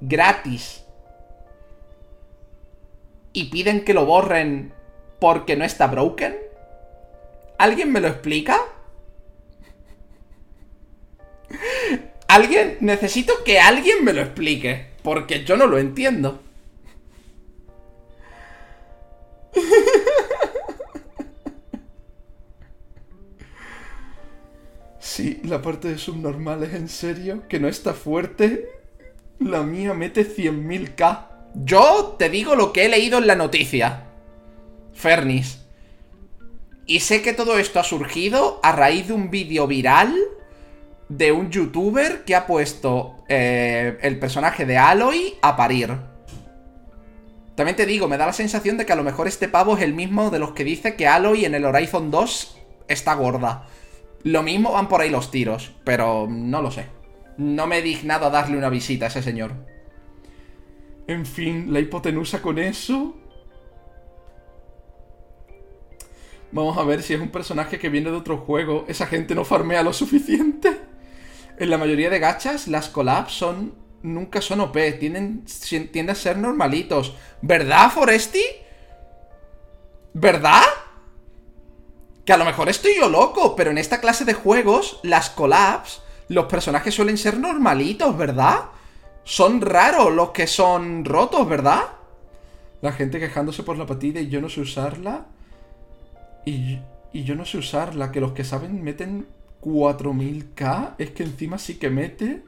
Gratis. Y piden que lo borren porque no está broken? ¿Alguien me lo explica? ¿Alguien? Necesito que alguien me lo explique. Porque yo no lo entiendo. Sí, la parte de subnormales, en serio, que no está fuerte. La mía mete 100.000k. Yo te digo lo que he leído en la noticia. Fernis. Y sé que todo esto ha surgido a raíz de un vídeo viral de un youtuber que ha puesto eh, el personaje de Aloy a parir. También te digo, me da la sensación de que a lo mejor este pavo es el mismo de los que dice que Aloy en el Horizon 2 está gorda. Lo mismo van por ahí los tiros, pero no lo sé. No me he dignado a darle una visita a ese señor. En fin, la hipotenusa con eso Vamos a ver si es un personaje que viene de otro juego. Esa gente no farmea lo suficiente. En la mayoría de gachas, las collabs son. Nunca son OP. Tienden, tienden a ser normalitos. ¿Verdad, Foresti? ¿Verdad? Que a lo mejor estoy yo loco, pero en esta clase de juegos, las collabs, los personajes suelen ser normalitos, ¿verdad? Son raros los que son rotos, ¿verdad? La gente quejándose por la patilla y yo no sé usarla. Y, yo no sé usarla, que los que saben meten 4000k, es que encima sí que mete.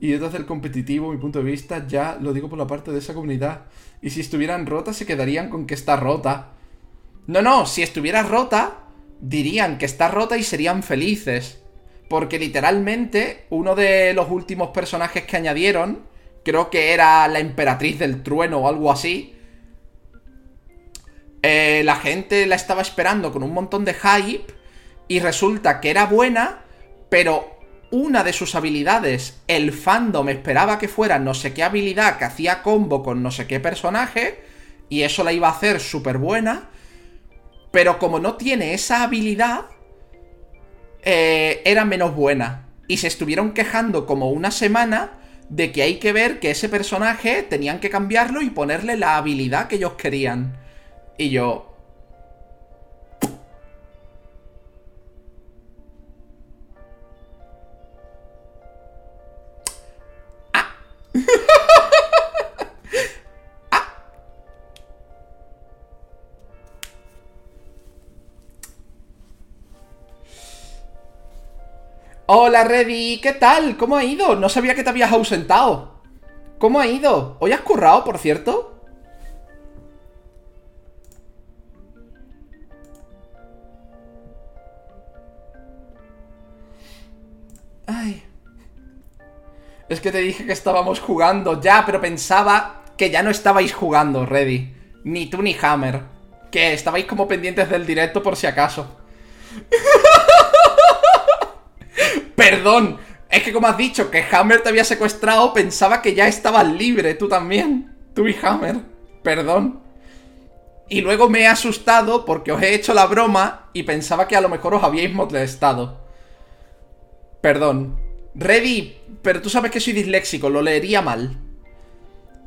Y desde el competitivo, mi punto de vista, ya lo digo por la parte de esa comunidad. Y si estuvieran rotas, se quedarían con que está rota. No, no, si estuviera rota, dirían que está rota y serían felices. Porque literalmente, uno de los últimos personajes que añadieron, creo que era la emperatriz del trueno o algo así, eh, la gente la estaba esperando con un montón de hype y resulta que era buena, pero una de sus habilidades, el fandom esperaba que fuera no sé qué habilidad que hacía combo con no sé qué personaje, y eso la iba a hacer súper buena, pero como no tiene esa habilidad, eh, era menos buena. Y se estuvieron quejando como una semana de que hay que ver que ese personaje tenían que cambiarlo y ponerle la habilidad que ellos querían. Y yo... ¡Ah! Hola, Reddy, ¿qué tal? ¿Cómo ha ido? No sabía que te habías ausentado. ¿Cómo ha ido? ¿Hoy has currado, por cierto? Dije que estábamos jugando ya, pero pensaba que ya no estabais jugando, Ready. Ni tú ni Hammer. Que estabais como pendientes del directo por si acaso. <laughs> Perdón. Es que como has dicho que Hammer te había secuestrado, pensaba que ya estabas libre, tú también. Tú y Hammer. Perdón. Y luego me he asustado porque os he hecho la broma y pensaba que a lo mejor os habíais molestado. Perdón. Ready, pero tú sabes que soy disléxico, lo leería mal.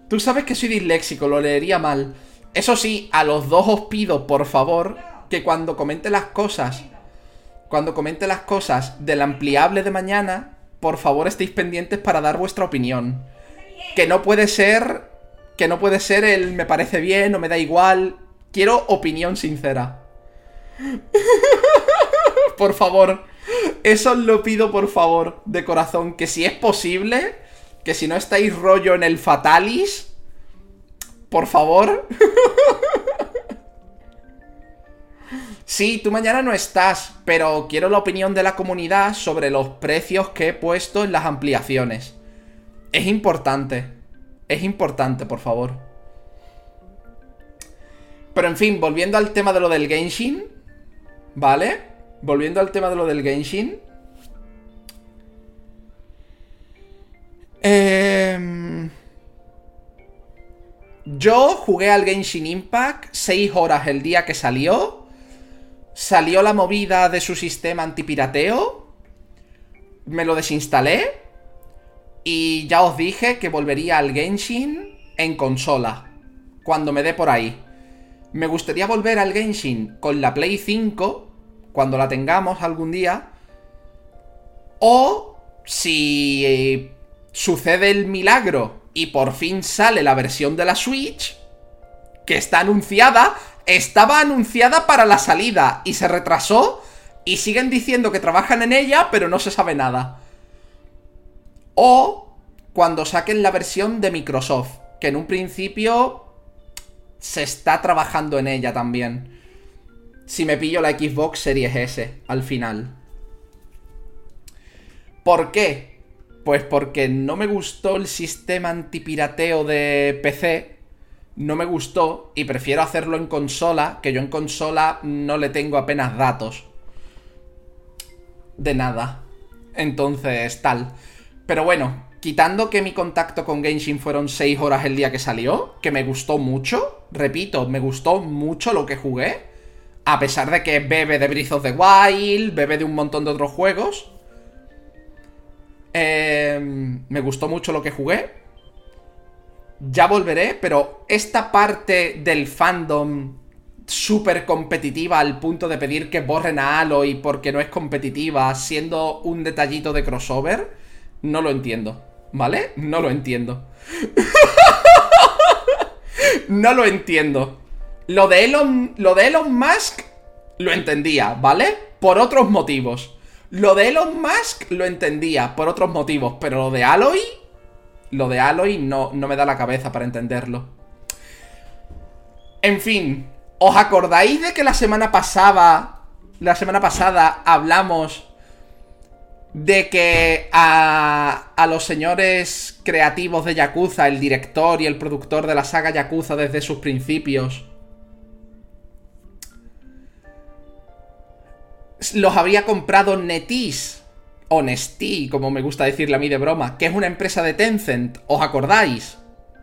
Tú sabes que soy disléxico, lo leería mal. Eso sí, a los dos os pido, por favor, que cuando comente las cosas, cuando comente las cosas del ampliable de mañana, por favor estéis pendientes para dar vuestra opinión. Que no puede ser. Que no puede ser el me parece bien o me da igual. Quiero opinión sincera. <laughs> por favor. Eso os lo pido por favor, de corazón. Que si es posible, que si no estáis rollo en el Fatalis, por favor. <laughs> Sí, tú mañana no estás, pero quiero la opinión de la comunidad sobre los precios que he puesto en las ampliaciones. Es importante. Es importante, por favor. Pero en fin, volviendo al tema de lo del Genshin. ¿Vale? Volviendo al tema de lo del Genshin. Eh... Yo jugué al Genshin Impact 6 horas el día que salió salió la movida de su sistema antipirateo, me lo desinstalé y ya os dije que volvería al Genshin en consola, cuando me dé por ahí. Me gustaría volver al Genshin con la Play 5, cuando la tengamos algún día, o si sucede el milagro y por fin sale la versión de la Switch, que está anunciada, estaba anunciada para la salida y se retrasó y siguen diciendo que trabajan en ella, pero no se sabe nada. O cuando saquen la versión de Microsoft, que en un principio se está trabajando en ella también. Si me pillo la Xbox Series S al final. ¿Por qué? Pues porque no me gustó el sistema antipirateo de PC no me gustó y prefiero hacerlo en consola, que yo en consola no le tengo apenas datos. De nada. Entonces, tal. Pero bueno, quitando que mi contacto con Genshin fueron 6 horas el día que salió, que me gustó mucho, repito, me gustó mucho lo que jugué, a pesar de que bebe de Breath of the Wild, bebe de un montón de otros juegos. Eh, me gustó mucho lo que jugué, ya volveré, pero esta parte del fandom súper competitiva al punto de pedir que borren a Aloy porque no es competitiva, siendo un detallito de crossover, no lo entiendo. ¿Vale? No lo entiendo. <laughs> no lo entiendo. Lo de Elon, lo de Elon Musk lo entendía, ¿vale? Por otros motivos. Lo de Elon Musk lo entendía por otros motivos, pero lo de Aloy lo de Aloy no, no me da la cabeza para entenderlo. En fin, ¿os acordáis de que la semana pasada, la semana pasada hablamos de que a, a, los señores creativos de Yakuza, el director y el productor de la saga Yakuza desde sus principios, los había comprado Netis Honesty, como me gusta decirle a mí de broma, que es una empresa de Tencent, ¿os acordáis?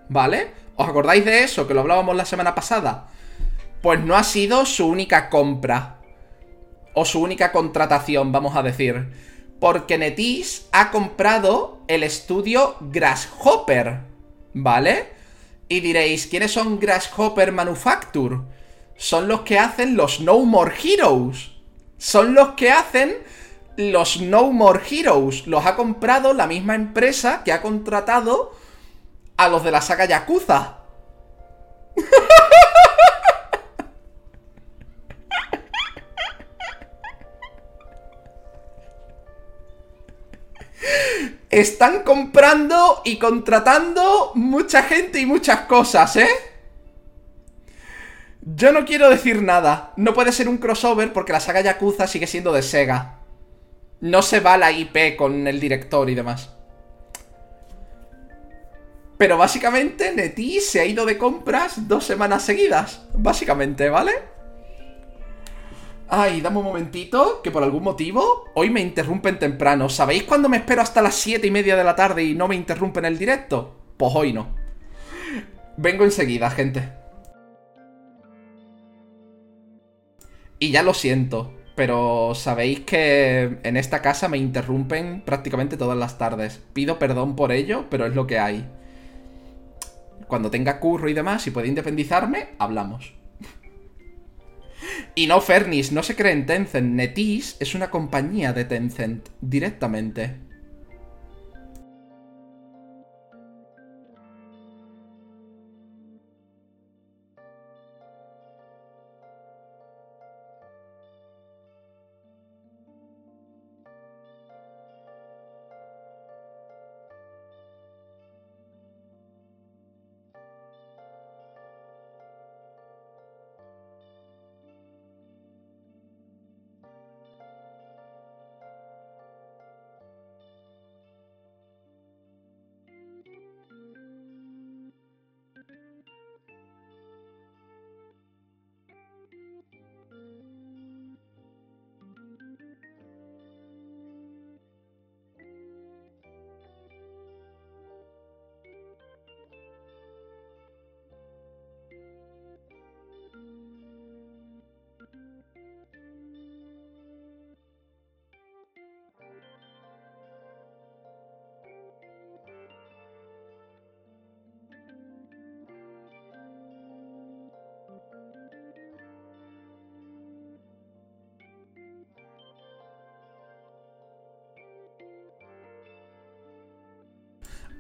¿Vale? ¿Os acordáis de eso, que lo hablábamos la semana pasada? Pues no ha sido su única compra. O su única contratación, vamos a decir. Porque Netis ha comprado el estudio Grasshopper. ¿Vale? Y diréis, ¿quiénes son Grasshopper Manufacture? Son los que hacen los No More Heroes. Son los que hacen los No More Heroes los ha comprado la misma empresa que ha contratado a los de la saga Yakuza. Están comprando y contratando mucha gente y muchas cosas, ¿eh? Yo no quiero decir nada. No puede ser un crossover porque la saga Yakuza sigue siendo de Sega no se va la IP con el director y demás. Pero básicamente Neti se ha ido de compras dos semanas seguidas. Básicamente, ¿vale? Ay, dame un momentito, que por algún motivo hoy me interrumpen temprano. ¿Sabéis cuándo me espero hasta las siete y media de la tarde y no me interrumpen el directo? Pues hoy no. Vengo enseguida, gente. Y ya lo siento. Pero sabéis que en esta casa me interrumpen prácticamente todas las tardes. Pido perdón por ello, pero es lo que hay. Cuando tenga curro y demás, si puede independizarme, hablamos. <laughs> y no, Fernis, no se cree en Tencent. Netis es una compañía de Tencent, directamente.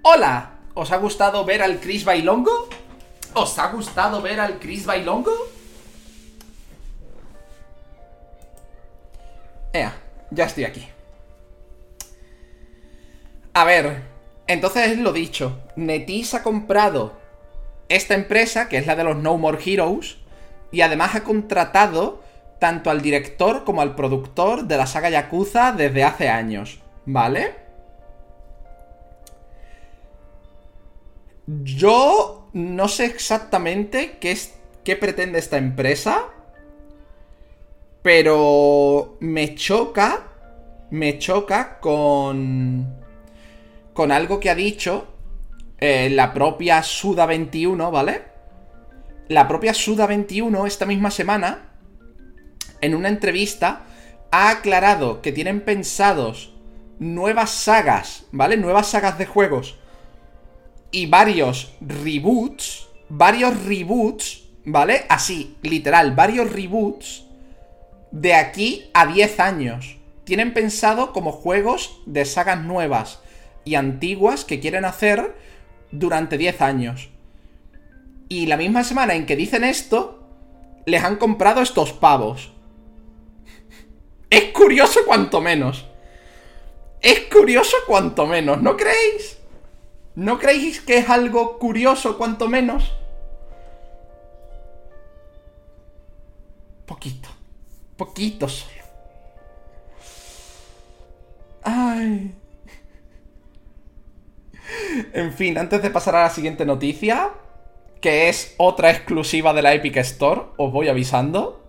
Hola, ¿os ha gustado ver al Chris Bailongo? ¿Os ha gustado ver al Chris Bailongo? Ea, ya estoy aquí. A ver, entonces lo dicho, Netis ha comprado esta empresa, que es la de los No More Heroes, y además ha contratado tanto al director como al productor de la saga Yakuza desde hace años, ¿vale? Yo no sé exactamente qué, es, qué pretende esta empresa, pero me choca, me choca con, con algo que ha dicho eh, la propia Suda 21, ¿vale? La propia Suda 21 esta misma semana, en una entrevista, ha aclarado que tienen pensados nuevas sagas, ¿vale? Nuevas sagas de juegos y varios reboots, varios reboots, ¿vale? Así, literal, varios reboots de aquí a 10 años. Tienen pensado como juegos de sagas nuevas y antiguas que quieren hacer durante 10 años. Y la misma semana en que dicen esto, les han comprado estos pavos. Es curioso cuanto menos. Es curioso cuanto menos, ¿no creéis? ¿No creéis que es algo curioso, cuanto menos? Poquito. Poquito solo. Ay. En fin, antes de pasar a la siguiente noticia, que es otra exclusiva de la Epic Store, os voy avisando.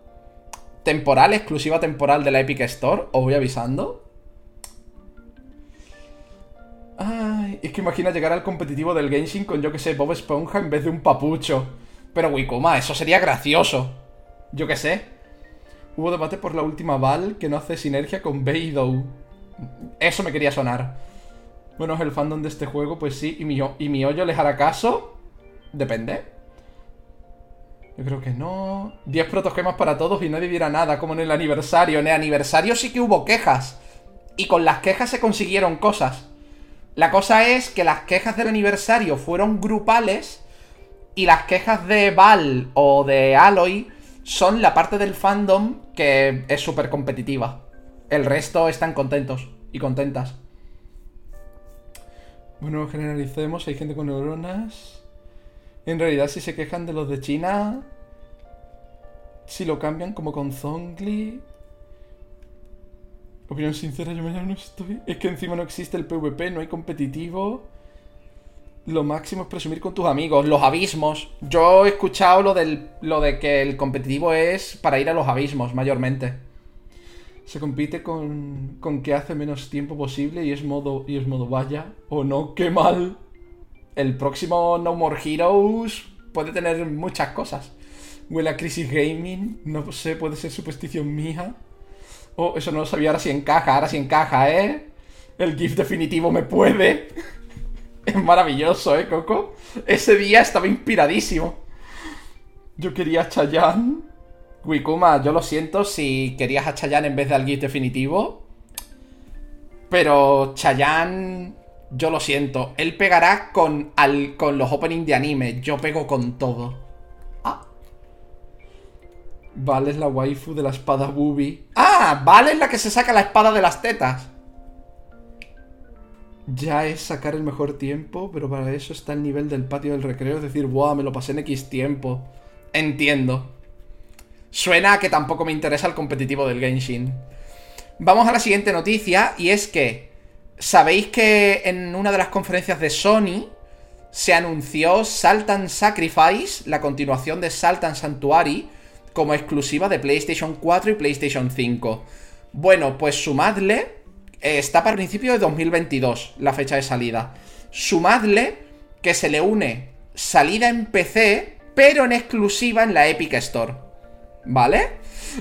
Temporal, exclusiva temporal de la Epic Store, os voy avisando. Es que imagina llegar al competitivo del Genshin con, yo que sé, Bob Esponja en vez de un papucho. Pero Wikuma, eso sería gracioso. Yo que sé. Hubo debate por la última Val que no hace sinergia con Beidou. Eso me quería sonar. Bueno, es el fandom de este juego, pues sí. ¿Y mi, ¿Y mi hoyo les hará caso? Depende. Yo creo que no. 10 protogemas para todos y nadie dirá nada, como en el aniversario. En el aniversario sí que hubo quejas. Y con las quejas se consiguieron cosas. La cosa es que las quejas del aniversario fueron grupales y las quejas de Val o de Aloy son la parte del fandom que es súper competitiva. El resto están contentos y contentas. Bueno, generalicemos, hay gente con neuronas. En realidad, si se quejan de los de China, si lo cambian como con Zongli, Opinión sincera, yo mañana no estoy. Es que encima no existe el PvP, no hay competitivo. Lo máximo es presumir con tus amigos. Los abismos. Yo he escuchado lo, del, lo de que el competitivo es para ir a los abismos, mayormente. Se compite con, con que hace menos tiempo posible y es modo, y es modo vaya. O no, qué mal. El próximo No More Heroes puede tener muchas cosas. Huele a Crisis Gaming. No sé, puede ser superstición mía. Oh, eso no lo sabía, ahora sí encaja, ahora sí encaja, ¿eh? El GIF definitivo me puede. <laughs> Es maravilloso, ¿eh, Coco? Ese día estaba inspiradísimo. Yo quería a Chayanne. Wikuma, yo lo siento si querías a Chayanne en vez de al GIF definitivo. Pero Chayanne, yo lo siento. Él pegará con, al, con los openings de anime. Yo pego con todo. Vale es la waifu de la espada Bubi. ¡Ah! Vale es la que se saca la espada de las tetas. Ya es sacar el mejor tiempo, pero para eso está el nivel del patio del recreo. Es decir, ¡buah! Me lo pasé en X tiempo. Entiendo. Suena a que tampoco me interesa el competitivo del Genshin. Vamos a la siguiente noticia, y es que... ¿Sabéis que en una de las conferencias de Sony se anunció Salt and Sacrifice, la continuación de Salt and Sanctuary, como exclusiva de PlayStation 4 y PlayStation 5. Bueno, pues sumadle, eh, está para principio de 2022 la fecha de salida. Sumadle que se le une salida en PC, pero en exclusiva en la Epic Store. ¿Vale?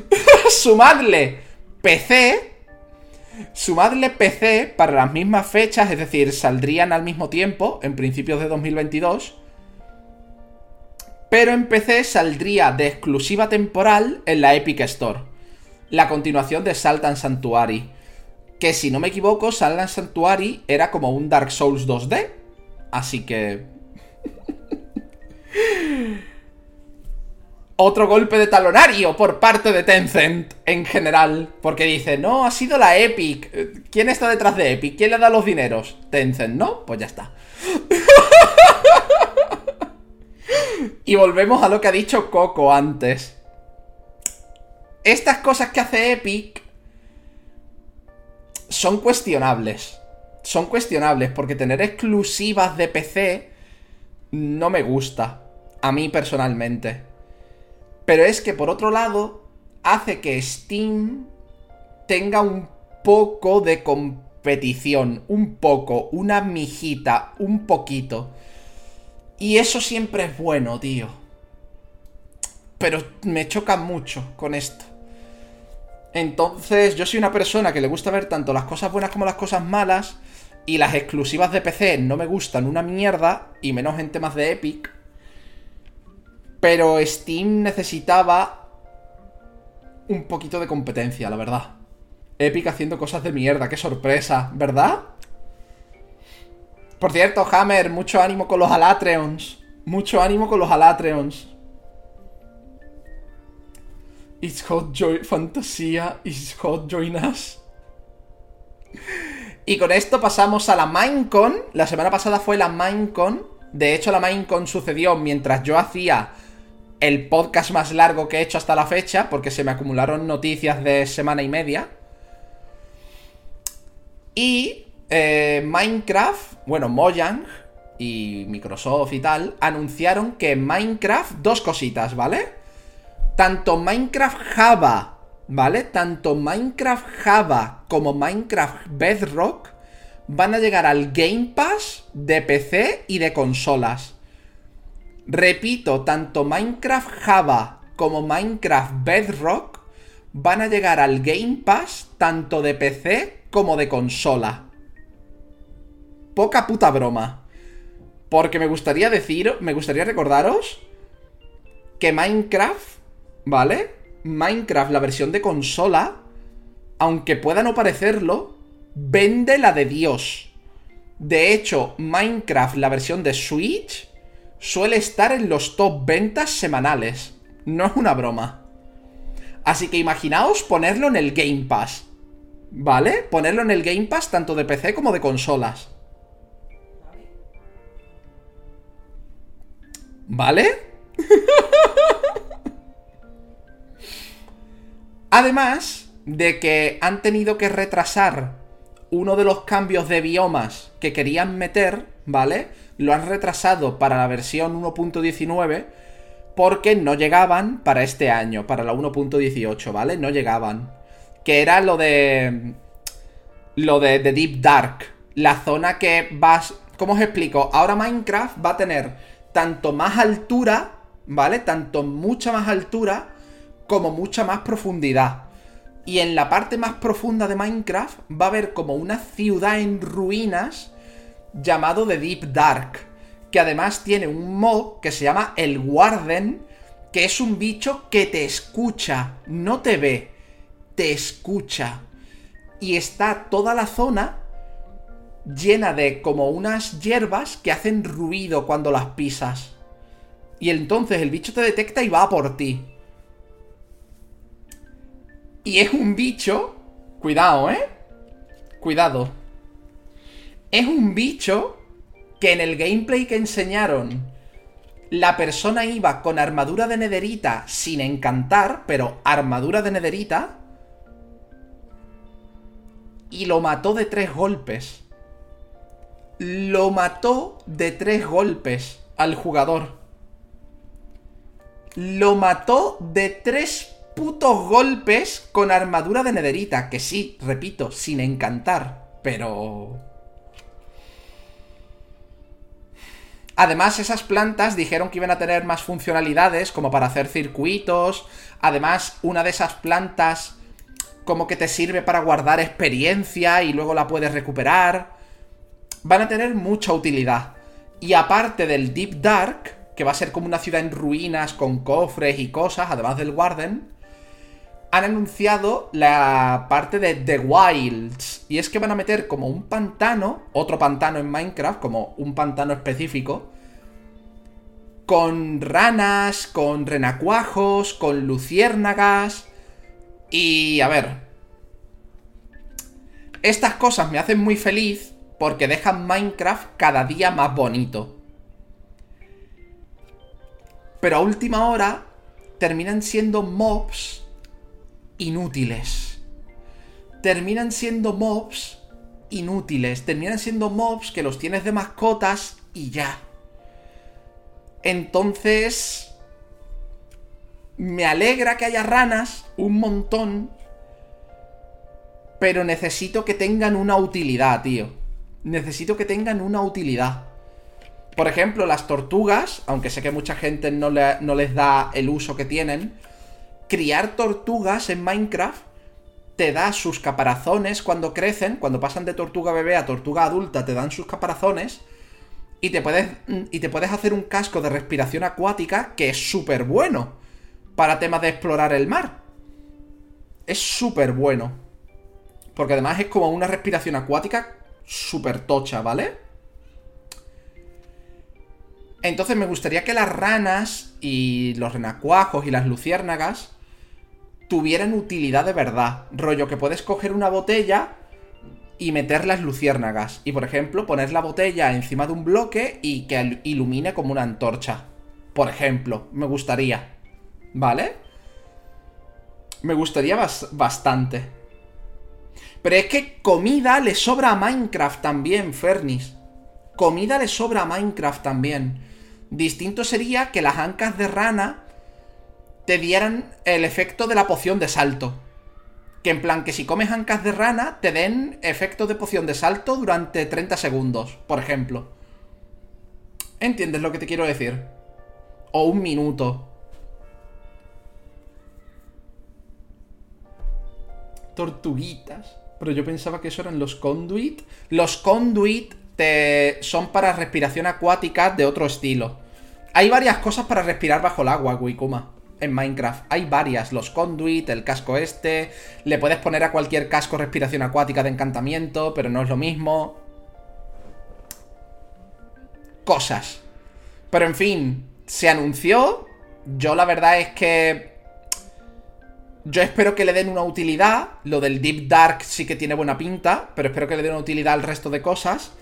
<laughs> sumadle PC. Sumadle PC para las mismas fechas, es decir, saldrían al mismo tiempo, en principios de 2022 pero en PC saldría de exclusiva temporal en la Epic Store. La continuación de Salt and Sanctuary. Que si no me equivoco, Salt and Sanctuary era como un Dark Souls 2D. Así que... <laughs> Otro golpe de talonario por parte de Tencent en general. Porque dice, no, ha sido la Epic. ¿Quién está detrás de Epic? ¿Quién le da los dineros? Tencent, ¿no? Pues ya está. <laughs> y volvemos a lo que ha dicho Coco antes. Estas cosas que hace Epic son cuestionables. Son cuestionables porque tener exclusivas de PC no me gusta. A mí personalmente. Pero es que por otro lado, hace que Steam tenga un poco de competición. Un poco, una mijita, un poquito. Y eso siempre es bueno, tío. Pero me choca mucho con esto. Entonces, yo soy una persona que le gusta ver tanto las cosas buenas como las cosas malas. Y las exclusivas de PC no me gustan una mierda. Y menos en temas de Epic. Pero Steam necesitaba un poquito de competencia, la verdad. Epic haciendo cosas de mierda, qué sorpresa, ¿verdad? Por cierto, Hammer, mucho ánimo con los Alatreons. Mucho ánimo con los Alatreons. It's hot joy fantasía, it's hot join us. Y con esto pasamos a la Minecon. La semana pasada fue la Minecon. De hecho, la Minecon sucedió mientras yo hacía el podcast más largo que he hecho hasta la fecha, porque se me acumularon noticias de semana y media. Y eh, Minecraft, bueno, Mojang y Microsoft y tal, anunciaron que Minecraft, dos cositas, ¿vale? tanto Minecraft Java, ¿vale? Tanto Minecraft Java como Minecraft Bedrock van a llegar al Game Pass de PC y de consolas. Repito, tanto Minecraft Java como Minecraft Bedrock van a llegar al Game Pass tanto de PC como de consola. Poca puta broma. Porque me gustaría decir, me gustaría recordaros que Minecraft ¿vale? Minecraft, la versión de consola, aunque pueda no parecerlo, vende la de Dios. De hecho, Minecraft, la versión de Switch, suele estar en los top ventas semanales. No es una broma. Así que imaginaos ponerlo en el Game Pass. ¿Vale? Ponerlo en el Game Pass tanto de PC como de consolas. ¿Vale? <laughs> Además de que han tenido que retrasar uno de los cambios de biomas que querían meter, ¿vale? Lo han retrasado para la versión 1.19 porque no llegaban para este año, para la 1.18, ¿vale? No llegaban. Que era lo de... Lo de, de Deep Dark. La zona que vas... ¿Cómo os explico? Ahora Minecraft va a tener tanto más altura, ¿vale? Tanto mucha más altura como mucha más profundidad. Y en la parte más profunda de Minecraft va a haber como una ciudad en ruinas llamado The Deep Dark. Que además tiene un mod que se llama el Warden, que es un bicho que te escucha, no te ve, te escucha. Y está toda la zona llena de como unas hierbas que hacen ruido cuando las pisas. Y entonces el bicho te detecta y va a por ti. Y es un bicho. Cuidado, ¿eh? Cuidado. Es un bicho que en el gameplay que enseñaron, la persona iba con armadura de nederita sin encantar, pero armadura de nederita. Y lo mató de tres golpes. Lo mató de tres golpes al jugador. Lo mató de tres putos golpes con armadura de nederita. Que sí, repito, sin encantar. Pero... Además, esas plantas dijeron que iban a tener más funcionalidades, como para hacer circuitos. Además, una de esas plantas como que te sirve para guardar experiencia y luego la puedes recuperar. Van a tener mucha utilidad. Y aparte del Deep Dark, que va a ser como una ciudad en ruinas con cofres y cosas, además del Warden, han anunciado la parte de The Wilds. Y es que van a meter como un pantano, otro pantano en Minecraft, como un pantano específico, con ranas, con renacuajos, con luciérnagas. Y a ver. Estas cosas me hacen muy feliz porque dejan Minecraft cada día más bonito. Pero a última hora terminan siendo mobs inútiles. Terminan siendo mobs inútiles. Terminan siendo mobs que los tienes de mascotas y ya. Entonces... Me alegra que haya ranas, un montón. Pero necesito que tengan una utilidad, tío. Necesito que tengan una utilidad. Por ejemplo, las tortugas, aunque sé que mucha gente no, les da el uso que tienen, criar tortugas en Minecraft te da sus caparazones cuando crecen, cuando pasan de tortuga bebé a tortuga adulta, te dan sus caparazones y te puedes, y te puedes hacer un casco de respiración acuática que es súper bueno para temas de explorar el mar. Es súper bueno. Porque además es como una respiración acuática súper tocha, ¿vale? Entonces me gustaría que las ranas y los renacuajos y las luciérnagas tuvieran utilidad de verdad. Rollo que puedes coger una botella y meter las luciérnagas. Y por ejemplo, poner la botella encima de un bloque y que ilumine como una antorcha. Por ejemplo, me gustaría. ¿Vale? Me gustaría bastante. Pero es que comida le sobra a Minecraft también, Fernis. Comida le sobra a Minecraft también. Distinto sería que las ancas de rana te dieran el efecto de la poción de salto. Que en plan, que si comes ancas de rana, te den efecto de poción de salto durante 30 segundos, por ejemplo. ¿Entiendes lo que te quiero decir? O un minuto. Tortuguitas. Pero yo pensaba que eso eran los conduit. Los conduit te... son para respiración acuática de otro estilo. Hay varias cosas para respirar bajo el agua, Wikuma en Minecraft. Hay varias, los conduit, el casco este, le puedes poner a cualquier casco respiración acuática de encantamiento, pero no es lo mismo. Cosas. Pero en fin, se anunció. Yo la verdad es que... Yo espero que le den una utilidad. Lo del Deep Dark sí que tiene buena pinta, pero espero que le den una utilidad al resto de cosas.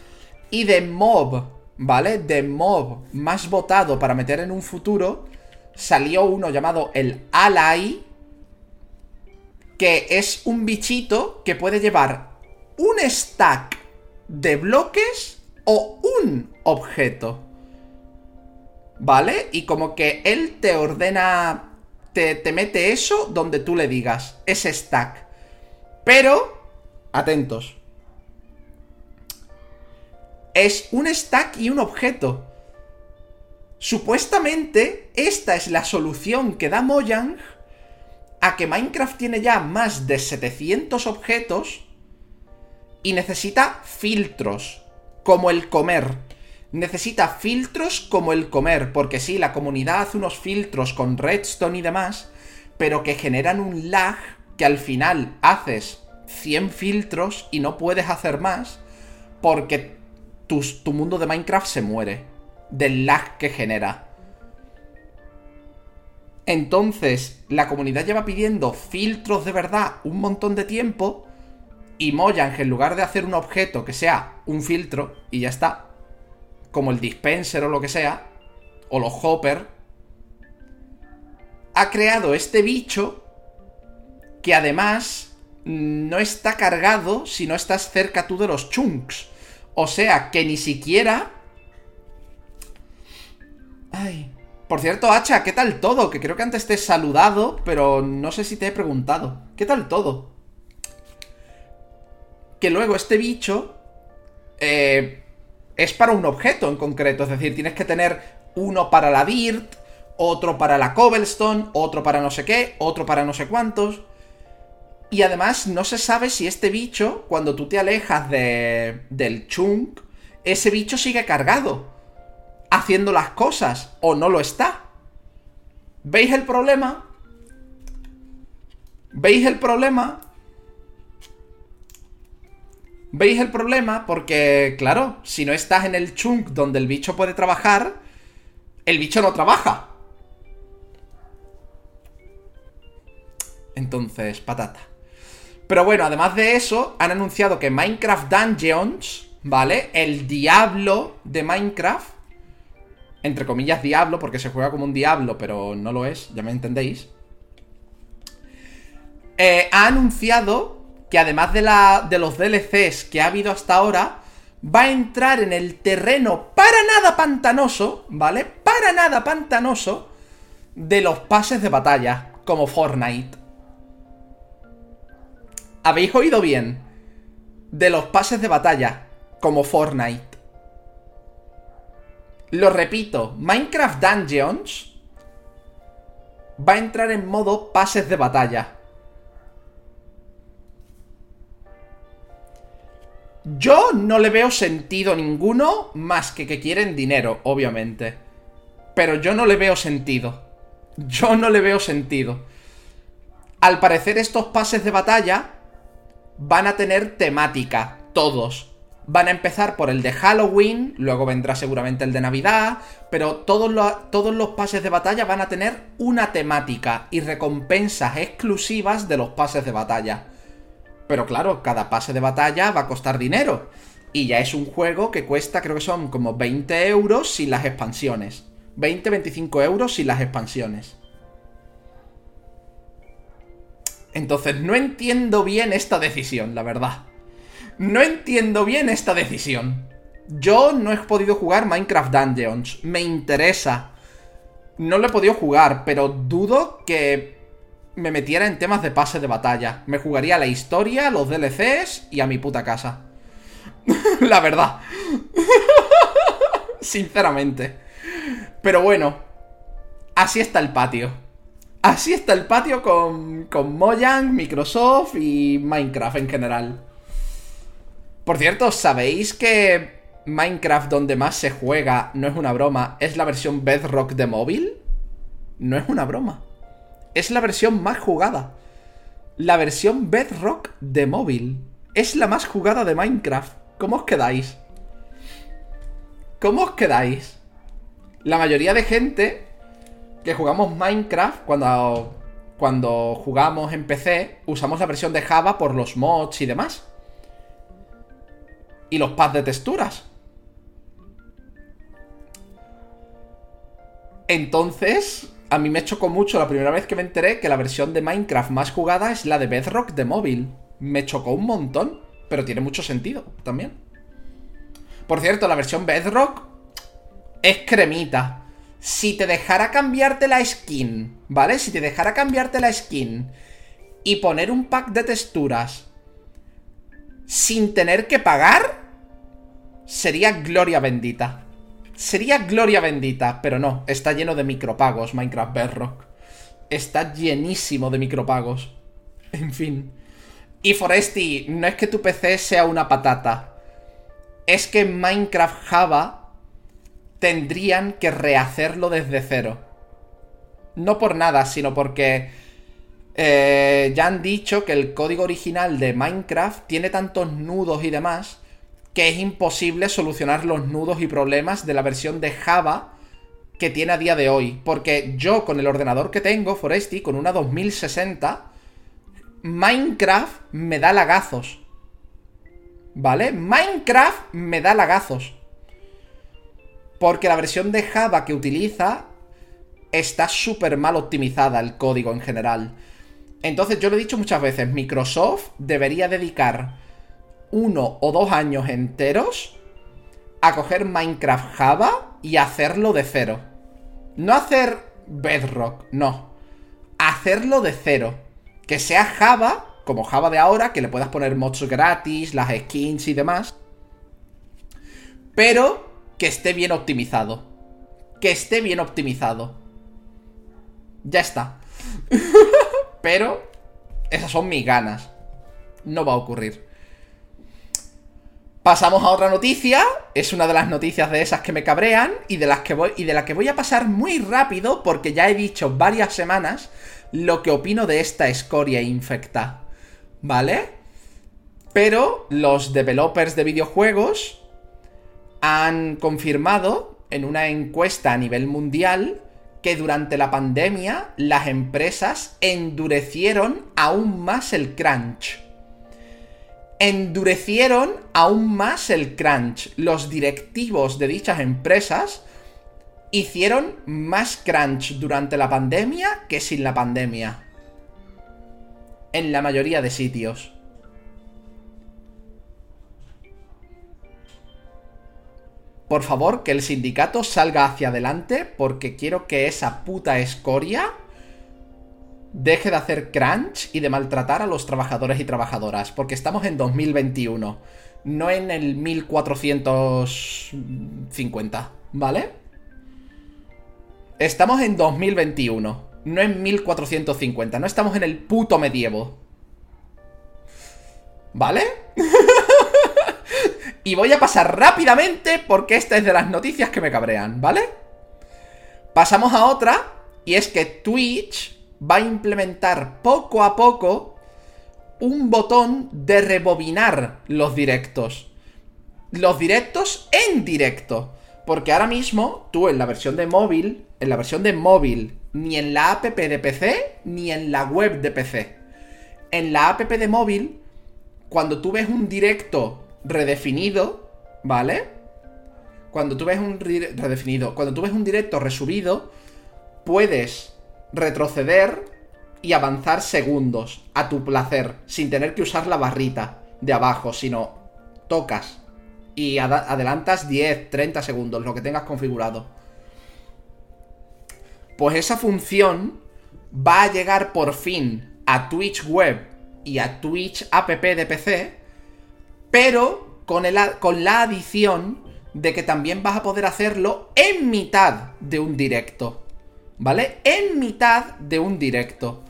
Y de mob, ¿vale? De mob más votado para meter en un futuro salió uno llamado el Ally, que es un bichito que puede llevar un stack de bloques o un objeto. ¿Vale? Y como que él te ordena, te, te mete eso donde tú le digas, ese stack. Pero, atentos. Es un stack y un objeto. Supuestamente, esta es la solución que da Mojang a que Minecraft tiene ya más de 700 objetos y necesita filtros, como el comer. Necesita filtros como el comer, porque sí, la comunidad hace unos filtros con redstone y demás, pero que generan un lag que al final haces 100 filtros y no puedes hacer más porque tu, tu mundo de Minecraft se muere del lag que genera. Entonces, la comunidad lleva pidiendo filtros de verdad un montón de tiempo. Y Mojang, en lugar de hacer un objeto que sea un filtro y ya está, como el dispenser o lo que sea, o los hopper, ha creado este bicho que además no está cargado si no estás cerca tú de los chunks. O sea, que ni siquiera Ay. Por cierto, Hacha, ¿qué tal todo? Que creo que antes te he saludado, pero no sé si te he preguntado. ¿Qué tal todo? Que luego este bicho eh, es para un objeto en concreto. Es decir, tienes que tener uno para la dirt, otro para la cobblestone, otro para no sé qué, otro para no sé cuántos. Y además no se sabe si este bicho, cuando tú te alejas de, del chunk, ese bicho sigue cargado haciendo las cosas o no lo está. ¿Veis el problema? ¿Veis el problema? ¿Veis el problema? Porque, claro, si no estás en el chunk donde el bicho puede trabajar, el bicho no trabaja. Entonces, patata. Pero bueno, además de eso, han anunciado que Minecraft Dungeons, ¿vale? El diablo de Minecraft, entre comillas diablo, porque se juega como un diablo, pero no lo es, ya me entendéis. Eh, ha anunciado que además de, la, de los DLCs que ha habido hasta ahora, va a entrar en el terreno para nada pantanoso, ¿vale? Para nada pantanoso de los pases de batalla, como Fortnite. ¿Habéis oído bien? De los pases de batalla, como Fortnite. Lo repito, Minecraft Dungeons va a entrar en modo pases de batalla. Yo no le veo sentido ninguno más que que quieren dinero, obviamente. Pero yo no le veo sentido. Yo no le veo sentido. Al parecer estos pases de batalla van a tener temática, todos. Van a empezar por el de Halloween, luego vendrá seguramente el de Navidad, pero todos los, todos los pases de batalla van a tener una temática y recompensas exclusivas de los pases de batalla. Pero claro, cada pase de batalla va a costar dinero. Y ya es un juego que cuesta, creo que son como 20 euros sin las expansiones. 20-25 euros sin las expansiones. Entonces no entiendo bien esta decisión, la verdad. No entiendo bien esta decisión. Yo no he podido jugar Minecraft Dungeons. Me interesa. No lo he podido jugar, pero dudo que me metiera en temas de pase de batalla. Me jugaría la historia, los DLCs y a mi puta casa. <laughs> la verdad. <laughs> Sinceramente. Pero bueno. Así está el patio. Así está el patio con, con Mojang, Microsoft y Minecraft en general. Por cierto, ¿sabéis que Minecraft donde más se juega, no es una broma, es la versión Bedrock de móvil? No es una broma es la versión más jugada. La versión Bedrock de móvil. Es la más jugada de Minecraft. ¿Cómo os quedáis? ¿Cómo os quedáis? La mayoría de gente que jugamos Minecraft, cuando, cuando jugamos en PC, usamos la versión de Java por los mods y demás. Y los pads de texturas. Entonces, a mí me chocó mucho la primera vez que me enteré que la versión de Minecraft más jugada es la de Bedrock de móvil. Me chocó un montón, pero tiene mucho sentido también. Por cierto, la versión Bedrock es cremita. Si te dejara cambiarte la skin, ¿vale? Si te dejara cambiarte la skin y poner un pack de texturas sin tener que pagar, sería gloria bendita. Sería gloria bendita, pero no, está lleno de micropagos Minecraft Bedrock. Está llenísimo de micropagos. <laughs> En fin. Y Foresti, no es que tu PC sea una patata. Es que Minecraft Java tendrían que rehacerlo desde cero. No por nada, sino porque eh, ya han dicho que el código original de Minecraft tiene tantos nudos y demás que es imposible solucionar los nudos y problemas de la versión de Java que tiene a día de hoy. Porque yo con el ordenador que tengo, Foresti, con una 2060, Minecraft me da lagazos. ¿Vale? Minecraft me da lagazos. Porque la versión de Java que utiliza está súper mal optimizada el código en general. Entonces yo lo he dicho muchas veces, Microsoft debería dedicar uno o dos años enteros a coger Minecraft Java y hacerlo de cero. No hacer Bedrock, no. Hacerlo de cero. Que sea Java, como Java de ahora, que le puedas poner mods gratis, las skins y demás. Pero que esté bien optimizado. Que esté bien optimizado. Ya está. <laughs> pero esas son mis ganas. No va a ocurrir. Pasamos a otra noticia. Es una de las noticias de esas que me cabrean y de las que voy y de la que voy a pasar muy rápido porque ya he dicho varias semanas lo que opino de esta escoria infecta. ¿Vale? Pero los developers de videojuegos han confirmado en una encuesta a nivel mundial que durante la pandemia las empresas endurecieron aún más el crunch endurecieron aún más el crunch. Los directivos de dichas empresas hicieron más crunch durante la pandemia que sin la pandemia. En la mayoría de sitios. Por favor, que el sindicato salga hacia adelante porque quiero que esa puta escoria deje de hacer crunch y de maltratar a los trabajadores y trabajadoras, porque estamos en 2021, no en el 1450, ¿vale? Estamos en 2021, no en 1450, no estamos en el puto medievo. ¿Vale? <laughs> y voy a pasar rápidamente porque esta es de las noticias que me cabrean, ¿vale? Pasamos a otra, y es que Twitch va a implementar poco a poco un botón de rebobinar los directos. Los directos en directo. Porque ahora mismo, tú en la versión de móvil, en la versión de móvil, ni en la app de PC, ni en la web de PC. En la app de móvil, cuando tú ves un directo redefinido, ¿vale? Cuando tú ves un redefinido, cuando tú ves un directo resubido, puedes retroceder y avanzar segundos a tu placer, sin tener que usar la barrita de abajo, sino tocas y adelantas 10, 30 segundos, lo que tengas configurado. Pues esa función va a llegar por fin a Twitch Web y a Twitch App de PC, pero con, el, con la adición de que también vas a poder hacerlo en mitad de un directo. ¿Vale? En mitad de un directo.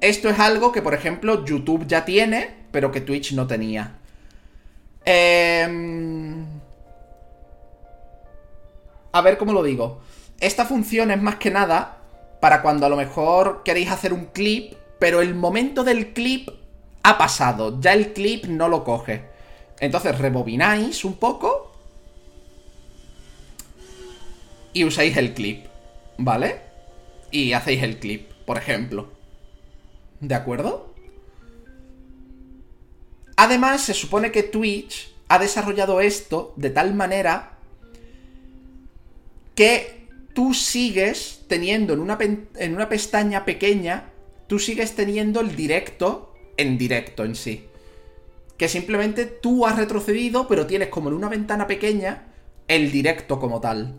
Esto es algo que, por ejemplo, YouTube ya tiene, pero que Twitch no tenía. Em, a ver cómo lo digo. Esta función es más que nada para cuando a lo mejor queréis hacer un clip, pero el momento del clip ha pasado. Ya el clip no lo coge. Entonces rebobináis un poco y usáis el clip, ¿vale? Y hacéis el clip, por ejemplo. ¿De acuerdo? Además, se supone que Twitch ha desarrollado esto de tal manera que tú sigues teniendo en una, en una pestaña pequeña, tú sigues teniendo el directo en directo en sí. Que simplemente tú has retrocedido, pero tienes como en una ventana pequeña el directo como tal.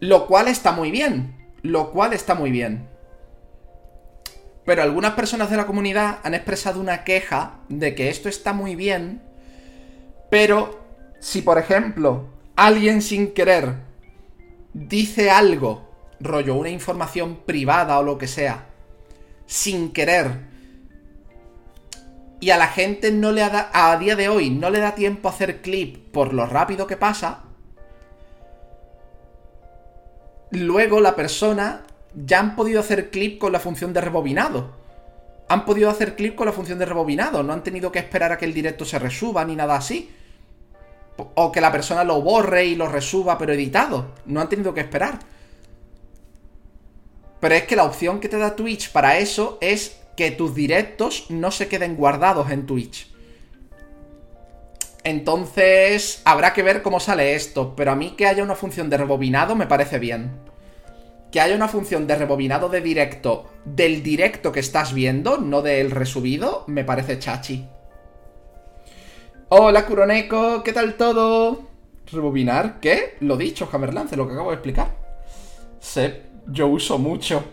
Lo cual está muy bien, lo cual está muy bien. Pero algunas personas de la comunidad han expresado una queja de que esto está muy bien, pero si por ejemplo alguien sin querer dice algo, rollo una información privada o lo que sea, sin querer, y a la gente no le da, a día de hoy no le da tiempo a hacer clip por lo rápido que pasa, luego la persona ya han podido hacer clip con la función de rebobinado. Han podido hacer clip con la función de rebobinado, no han tenido que esperar a que el directo se resuba ni nada así. O que la persona lo borre y lo resuba pero editado. No han tenido que esperar. Pero es que la opción que te da Twitch para eso es que tus directos no se queden guardados en Twitch. Entonces, habrá que ver cómo sale esto, pero a mí que haya una función de rebobinado me parece bien. Que haya una función de rebobinado de directo del directo que estás viendo, no del resubido, me parece chachi. Hola, Kuroneko, ¿qué tal todo? ¿Rebobinar? ¿Qué? Lo dicho, Hammerlance, lo que acabo de explicar. Sé, yo uso mucho.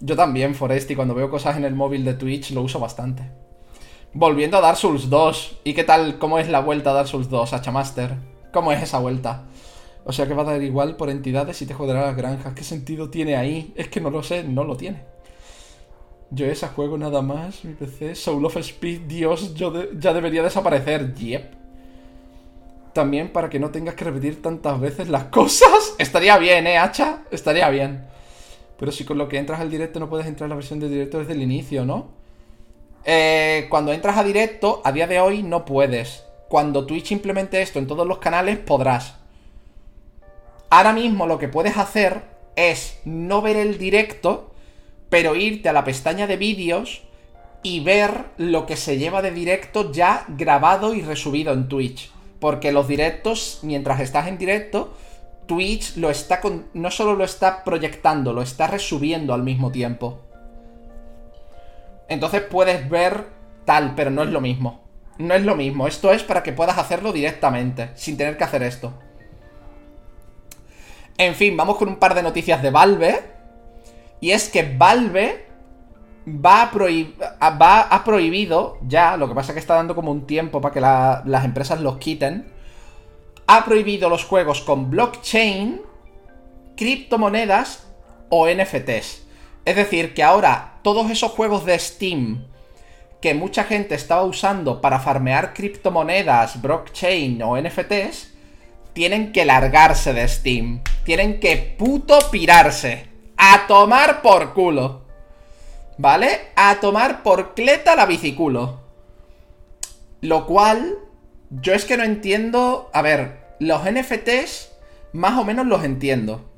Yo también, Forest, y cuando veo cosas en el móvil de Twitch lo uso bastante. Volviendo a Dark Souls 2. ¿Y qué tal? ¿Cómo es la vuelta a Dark Souls 2, Hachamaster? ¿Cómo es esa vuelta? O sea que va a dar igual por entidades y te joderá las granjas. ¿Qué sentido tiene ahí? Es que no lo sé, no lo tiene. Yo ese juego nada más, mi PC, Soul of Speed, Dios, yo ya debería desaparecer. Yep. También para que no tengas que repetir tantas veces las cosas. <laughs> Estaría bien, ¿eh, Hacha? Estaría bien. Pero si con lo que entras al directo no puedes entrar a la versión de directo desde el inicio, ¿no? Eh, cuando entras a directo, a día de hoy no puedes. Cuando Twitch implemente esto en todos los canales, podrás. Ahora mismo lo que puedes hacer es no ver el directo, pero irte a la pestaña de vídeos y ver lo que se lleva de directo ya grabado y resubido en Twitch. Porque los directos, mientras estás en directo, Twitch lo está con, no solo lo está proyectando, lo está resubiendo al mismo tiempo. Entonces puedes ver tal, pero no es lo mismo. No es lo mismo. Esto es para que puedas hacerlo directamente, sin tener que hacer esto. En fin, vamos con un par de noticias de Valve. Y es que Valve va a, va ha prohibido ya, lo que pasa es que está dando como un tiempo para que las empresas los quiten. Ha prohibido los juegos con blockchain, criptomonedas o NFTs. Es decir, que ahora todos esos juegos de Steam que mucha gente estaba usando para farmear criptomonedas, blockchain o NFTs, tienen que largarse de Steam. Tienen que puto pirarse. A tomar por culo. ¿Vale? A tomar por cleta la biciculo. Lo cual, yo es que no entiendo... A ver, los NFTs más o menos los entiendo.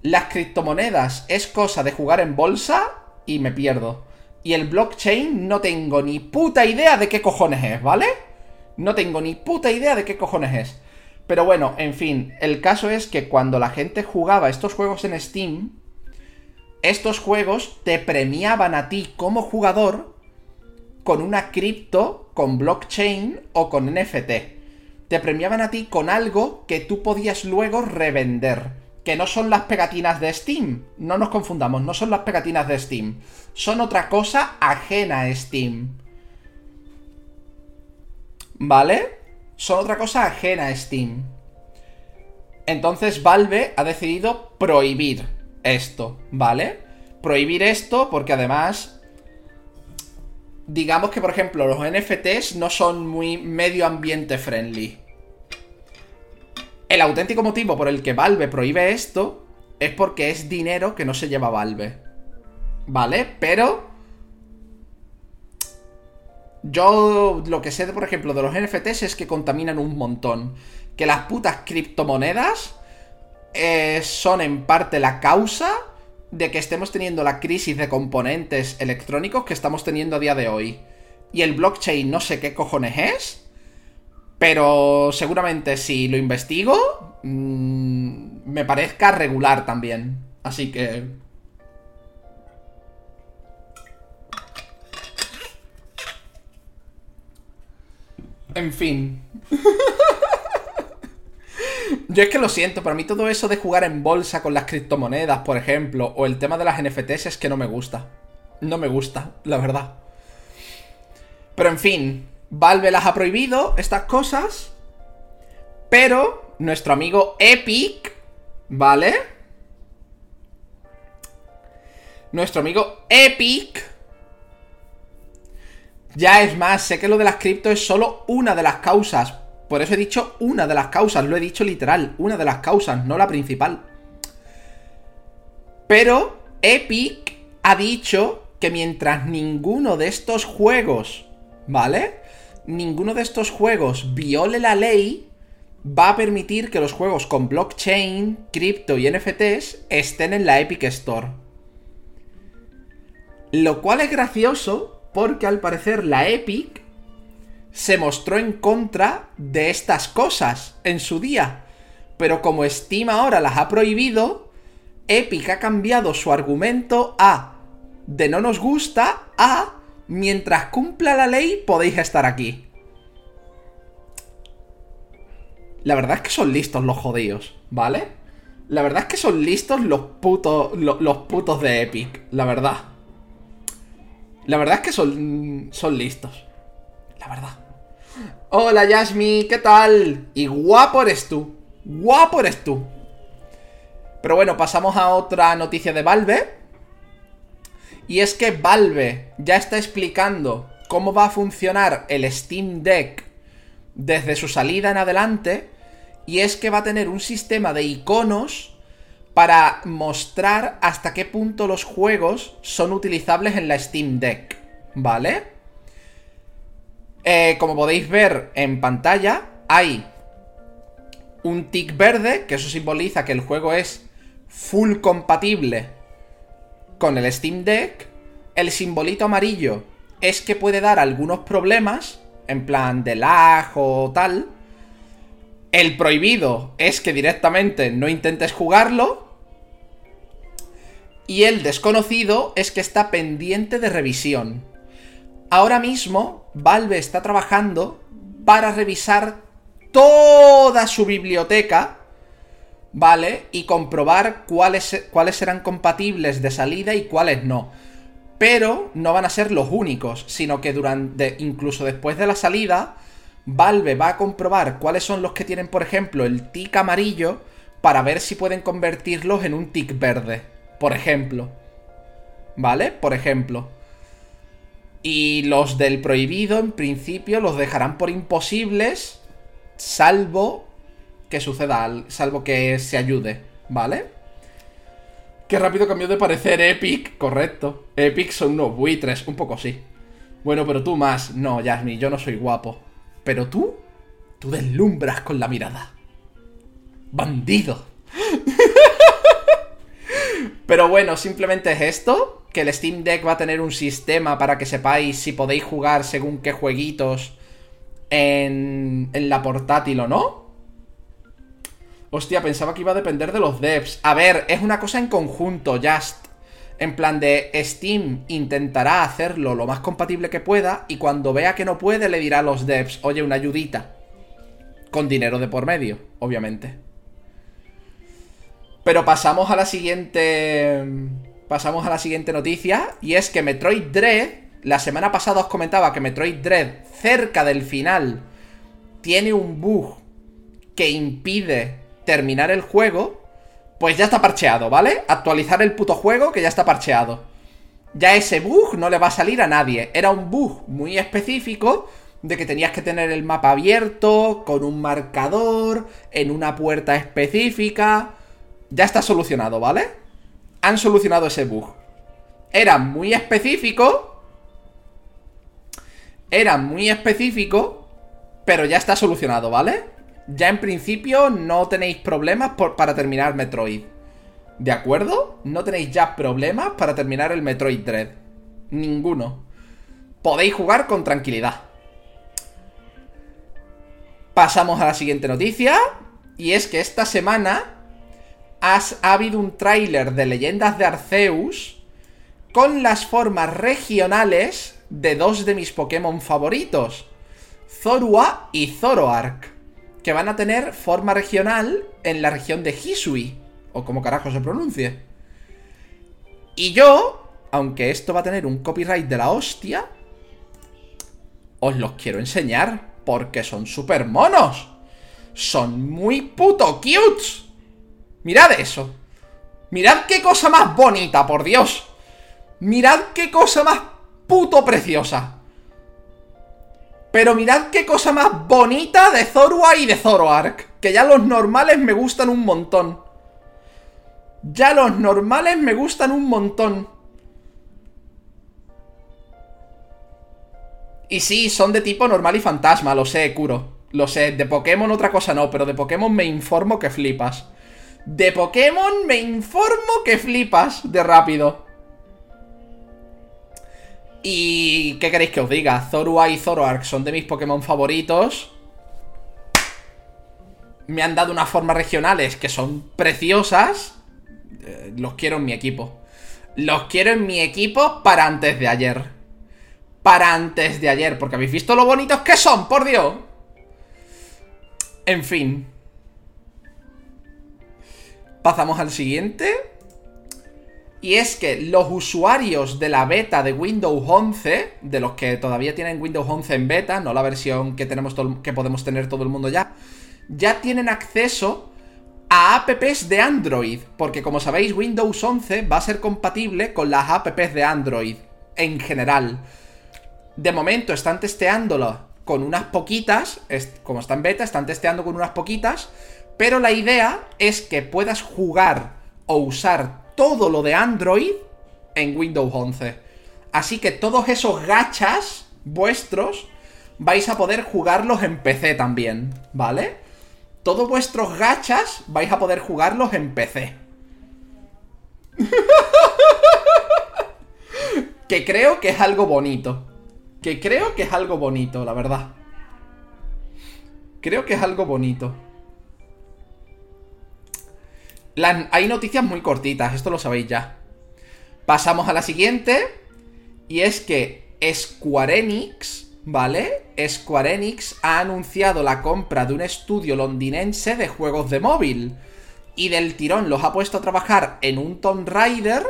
Las criptomonedas es cosa de jugar en bolsa y me pierdo. Y el blockchain no tengo ni puta idea de qué cojones es, ¿vale? No tengo ni puta idea de qué cojones es. Pero bueno, en fin, el caso es que cuando la gente jugaba estos juegos en Steam, estos juegos te premiaban a ti como jugador con una cripto, con blockchain o con NFT. Te premiaban a ti con algo que tú podías luego revender. Que no son las pegatinas de Steam. No nos confundamos, no son las pegatinas de Steam. Son otra cosa ajena a Steam. ¿Vale? son otra cosa ajena a Steam. Entonces Valve ha decidido prohibir esto, ¿vale? Prohibir esto porque además, digamos que por ejemplo los NFTs no son muy medio ambiente friendly. El auténtico motivo por el que Valve prohíbe esto es porque es dinero que no se lleva Valve. ¿Vale? Pero yo lo que sé, por ejemplo, de los NFTs es que contaminan un montón. Que las putas criptomonedas eh, son en parte la causa de que estemos teniendo la crisis de componentes electrónicos que estamos teniendo a día de hoy. Y el blockchain no sé qué cojones es. Pero seguramente si lo investigo, mmm, me parezca regular también. Así que... En fin. <laughs> Yo es que lo siento, para mí todo eso de jugar en bolsa con las criptomonedas, por ejemplo, o el tema de las NFTs es que no me gusta. No me gusta, la verdad. Pero en fin, Valve las ha prohibido, estas cosas. Pero nuestro amigo Epic, ¿vale? Nuestro amigo Epic ya es más, sé que lo de las cripto es solo una de las causas. Por eso he dicho una de las causas, lo he dicho literal, una de las causas, no la principal. Pero Epic ha dicho que mientras ninguno de estos juegos, ¿vale? Ninguno de estos juegos viole la ley, va a permitir que los juegos con blockchain, cripto y NFTs estén en la Epic Store. Lo cual es gracioso porque al parecer la Epic se mostró en contra de estas cosas en su día. Pero como Steam ahora las ha prohibido, Epic ha cambiado su argumento a de no nos gusta a mientras cumpla la ley podéis estar aquí. La verdad es que son listos los jodidos, ¿vale? La verdad es que son listos los putos, los putos de Epic, la verdad. La verdad es que son, son listos. La verdad. Hola Yasmi, ¿qué tal? Y guapo eres tú. Guapo eres tú. Pero bueno, pasamos a otra noticia de Valve. Y es que Valve ya está explicando cómo va a funcionar el Steam Deck desde su salida en adelante, y es que va a tener un sistema de iconos para mostrar hasta qué punto los juegos son utilizables en la Steam Deck, ¿vale? Eh, como podéis ver en pantalla, hay un tick verde, que eso simboliza que el juego es full compatible con el Steam Deck. El simbolito amarillo es que puede dar algunos problemas, en plan de lag o tal. El prohibido es que directamente no intentes jugarlo. Y el desconocido es que está pendiente de revisión. Ahora mismo, Valve está trabajando para revisar toda su biblioteca, ¿vale? Y comprobar cuáles, cuáles serán compatibles de salida y cuáles no. Pero no van a ser los únicos, sino que durante, incluso después de la salida, Valve va a comprobar cuáles son los que tienen, por ejemplo, el tick amarillo, para ver si pueden convertirlos en un tick verde, por ejemplo. ¿Vale? Por ejemplo. Y los del prohibido, en principio, los dejarán por imposibles Salvo que suceda, salvo que se ayude, ¿vale? Qué rápido cambió de parecer Epic, correcto. Epic son unos buitres, un poco sí. Bueno, pero tú más. No, Jasmine, yo no soy guapo. Pero tú, tú deslumbras con la mirada. Bandido. pero bueno, simplemente es esto. Que el Steam Deck va a tener un sistema para que sepáis si podéis jugar según qué jueguitos en, la portátil o no. Hostia, pensaba que iba a depender de los devs. A ver, es una cosa en conjunto, Just. En plan de Steam intentará hacerlo lo más compatible que pueda y cuando vea que no puede le dirá a los devs, oye, una ayudita. Con dinero de por medio, obviamente. Pero pasamos a la siguiente... Pasamos a la siguiente noticia y es que Metroid Dread la semana pasada os comentaba que Metroid Dread, cerca del final, tiene un bug que impide terminar el juego. Pues ya está parcheado, ¿vale? Actualizar el puto juego que ya está parcheado. Ya ese bug no le va a salir a nadie. Era un bug muy específico de que tenías que tener el mapa abierto, con un marcador, en una puerta específica. Ya está solucionado, ¿vale? Han solucionado ese bug. Era muy específico era muy específico, pero ya está solucionado, ¿vale? Ya en principio no tenéis problemas para terminar Metroid. ¿De acuerdo? No tenéis ya problemas para terminar el Metroid Dread. Ninguno. Podéis jugar con tranquilidad. Pasamos a la siguiente noticia. Y es que esta semana has, ha habido un tráiler de Leyendas de Arceus con las formas regionales de dos de mis Pokémon favoritos, Zorua y Zoroark, que van a tener forma regional en la región de Hisui, o como carajo se pronuncie. Y yo, aunque esto va a tener un copyright de la hostia, os los quiero enseñar, porque son super monos. Son muy puto cute. Mirad eso. Mirad qué cosa más bonita, por Dios. Mirad qué cosa más puto preciosa. Pero mirad qué cosa más bonita de Zorua y de Zoroark. Que ya los normales me gustan un montón. Ya los normales me gustan un montón. Y sí, son de tipo normal y fantasma, lo sé, curo. Lo sé, de Pokémon otra cosa no, pero de Pokémon me informo que flipas. De Pokémon me informo que flipas de rápido. Y... ¿Qué queréis que os diga? Zorua y Zoroark son de mis Pokémon favoritos. Me han dado unas formas regionales que son preciosas. Eh, los quiero en mi equipo. Los quiero en mi equipo para antes de ayer. Para antes de ayer, porque habéis visto lo bonitos que son, por Dios. En fin. Pasamos al siguiente. Y es que los usuarios de la beta de Windows 11, de los que todavía tienen Windows 11 en beta, no la versión que, tenemos que podemos tener todo el mundo ya, ya tienen acceso a apps de Android. Porque como sabéis, Windows 11 va a ser compatible con las apps de Android en general. De momento están testeándolo con unas poquitas, como está en beta, están testeando con unas poquitas, pero la idea es que puedas jugar o usar todo lo de Android en Windows 11. Así que todos esos gachas vuestros vais a poder jugarlos en PC también, ¿vale? Todos vuestros gachas vais a poder jugarlos en PC. <laughs> que creo que es algo bonito. Que creo que es algo bonito, la verdad. Creo que es algo bonito. Hay noticias muy cortitas, esto lo sabéis ya. Pasamos a la siguiente. Y es que Square Enix, ¿vale? Square Enix ha anunciado la compra de un estudio londinense de juegos de móvil. Y del tirón los ha puesto a trabajar en un Tomb Raider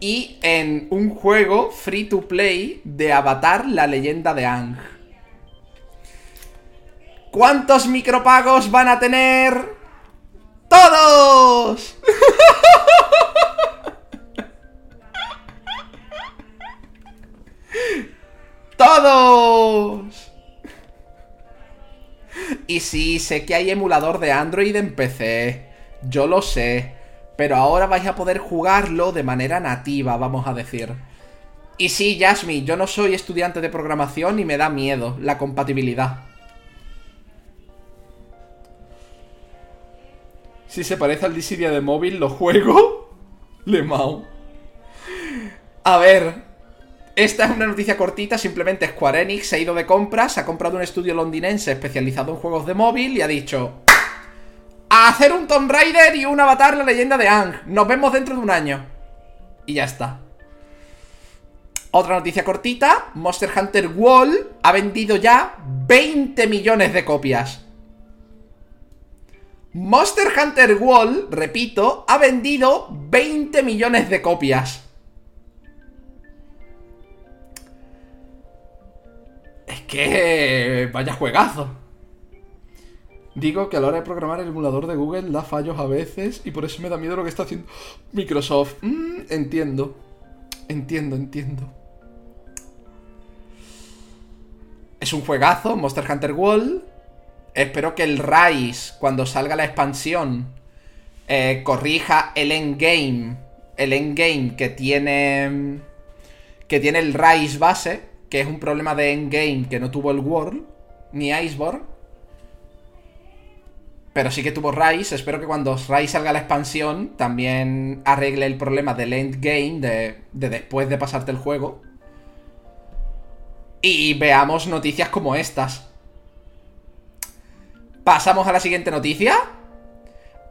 y en un juego free to play de Avatar, la leyenda de Ang. ¿Cuántos micropagos van a tener? ¡Todos! ¡Todos! Y sí, sé que hay emulador de Android en PC. Yo lo sé. Pero ahora vais a poder jugarlo de manera nativa, vamos a decir. Y sí, Yasmi, yo no soy estudiante de programación y me da miedo la compatibilidad. Si se parece al Dissidia de móvil, lo juego. <laughs> Le mau. A ver, esta es una noticia cortita, simplemente Square Enix se ha ido de compras, ha comprado un estudio londinense especializado en juegos de móvil y ha dicho a hacer un Tomb Raider y un Avatar la leyenda de Ang. Nos vemos dentro de un año. Y ya está. Otra noticia cortita, Monster Hunter World ha vendido ya 20 millones de copias. Monster Hunter World, repito, ha vendido 20 millones de copias. Es que... Vaya juegazo. Digo que a la hora de programar el emulador de Google da fallos a veces y por eso me da miedo lo que está haciendo Microsoft. Mm, entiendo. Entiendo, entiendo. Es un juegazo, Monster Hunter World. Espero que el Rise, cuando salga la expansión, eh, corrija el endgame. El endgame que tiene. Que tiene el Rise base que es un problema de endgame que no tuvo el World, ni Iceborne. Pero sí que tuvo Rise. Espero que cuando Rise salga la expansión también arregle el problema del endgame, de, de después de pasarte el juego. Y veamos noticias como estas. Pasamos a la siguiente noticia.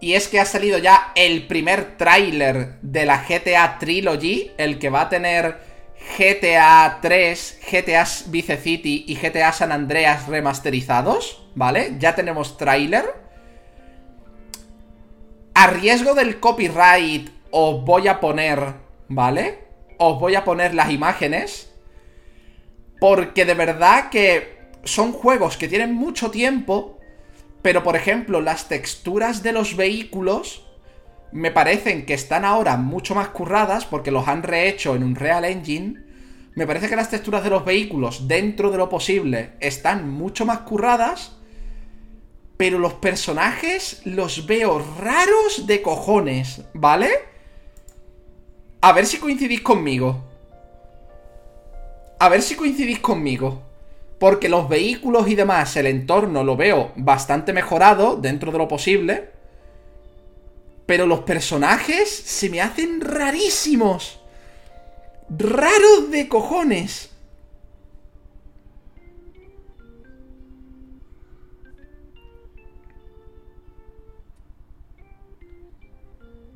Y es que ha salido ya el primer tráiler de la GTA Trilogy, el que va a tener GTA 3, GTA Vice City y GTA San Andreas remasterizados, ¿vale? Ya tenemos tráiler. A riesgo del copyright os voy a poner, ¿vale? Os voy a poner las imágenes. Porque de verdad que son juegos que tienen mucho tiempo. Pero por ejemplo, las texturas de los vehículos me parecen que están ahora mucho más curradas porque los han rehecho en un Real Engine. Me parece que las texturas de los vehículos, dentro de lo posible, están mucho más curradas. Pero los personajes los veo raros de cojones, ¿vale? A ver si coincidís conmigo. A ver si coincidís conmigo. Porque los vehículos y demás, el entorno lo veo bastante mejorado dentro de lo posible. Pero los personajes se me hacen rarísimos. Raros de cojones.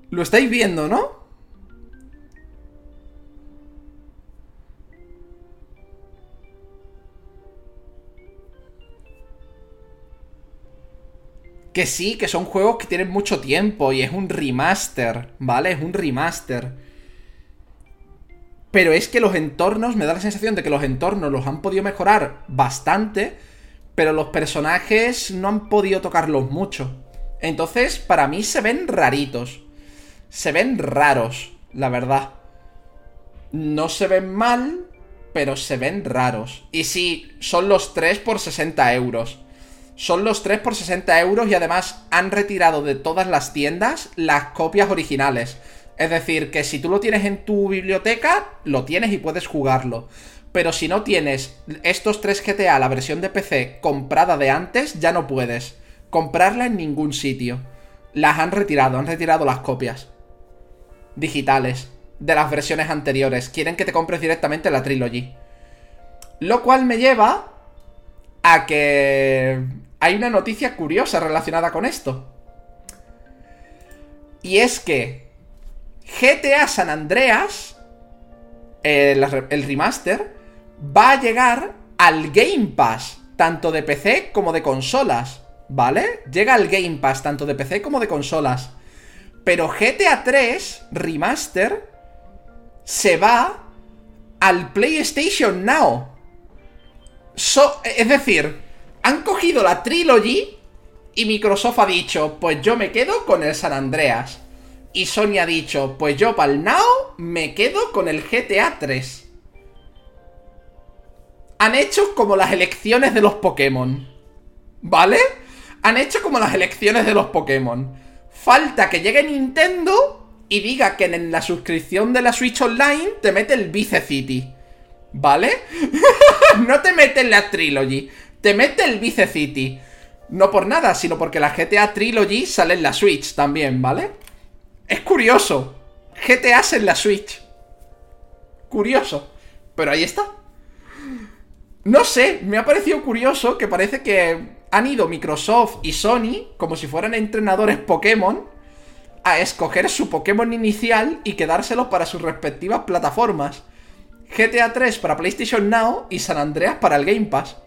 Lo estáis viendo, ¿no? Que sí, que son juegos que tienen mucho tiempo y es un remaster, ¿vale? Es un remaster. Pero es que los entornos, me da la sensación de que los entornos los han podido mejorar bastante, pero los personajes no han podido tocarlos mucho. Entonces, para mí se ven raritos. Se ven raros, la verdad. No se ven mal, pero se ven raros. Y sí, son los 3 por 60 euros. Son los 3 por 60 euros y además han retirado de todas las tiendas las copias originales. Es decir, que si tú lo tienes en tu biblioteca, lo tienes y puedes jugarlo. Pero si no tienes estos 3 GTA, la versión de PC comprada de antes, ya no puedes comprarla en ningún sitio. Las han retirado, han retirado las copias digitales de las versiones anteriores. Quieren que te compres directamente la Trilogy. Lo cual me lleva a que hay una noticia curiosa relacionada con esto. Y es que GTA San Andreas, el, remaster, va a llegar al Game Pass, tanto de PC como de consolas, ¿vale? Llega al Game Pass, tanto de PC como de consolas. Pero GTA 3 Remaster se va al PlayStation Now. es decir, han cogido la Trilogy y Microsoft ha dicho, pues yo me quedo con el San Andreas. Y Sony ha dicho, pues yo para el me quedo con el GTA 3. Han hecho como las elecciones de los Pokémon. ¿Vale? Han hecho como las elecciones de los Pokémon. Falta que llegue Nintendo y diga que en la suscripción de la Switch Online te mete el Vice City. ¿Vale? <laughs> no te mete la Trilogy te mete el Vice City. No por nada, sino porque la GTA Trilogy sale en la Switch también, ¿vale? Es curioso. GTA en la Switch. Curioso. Pero ahí está. No sé, me ha parecido curioso que parece que han ido Microsoft y Sony, como si fueran entrenadores Pokémon, a escoger su Pokémon inicial y quedárselo para sus respectivas plataformas. GTA 3 para PlayStation Now y San Andreas para el Game Pass.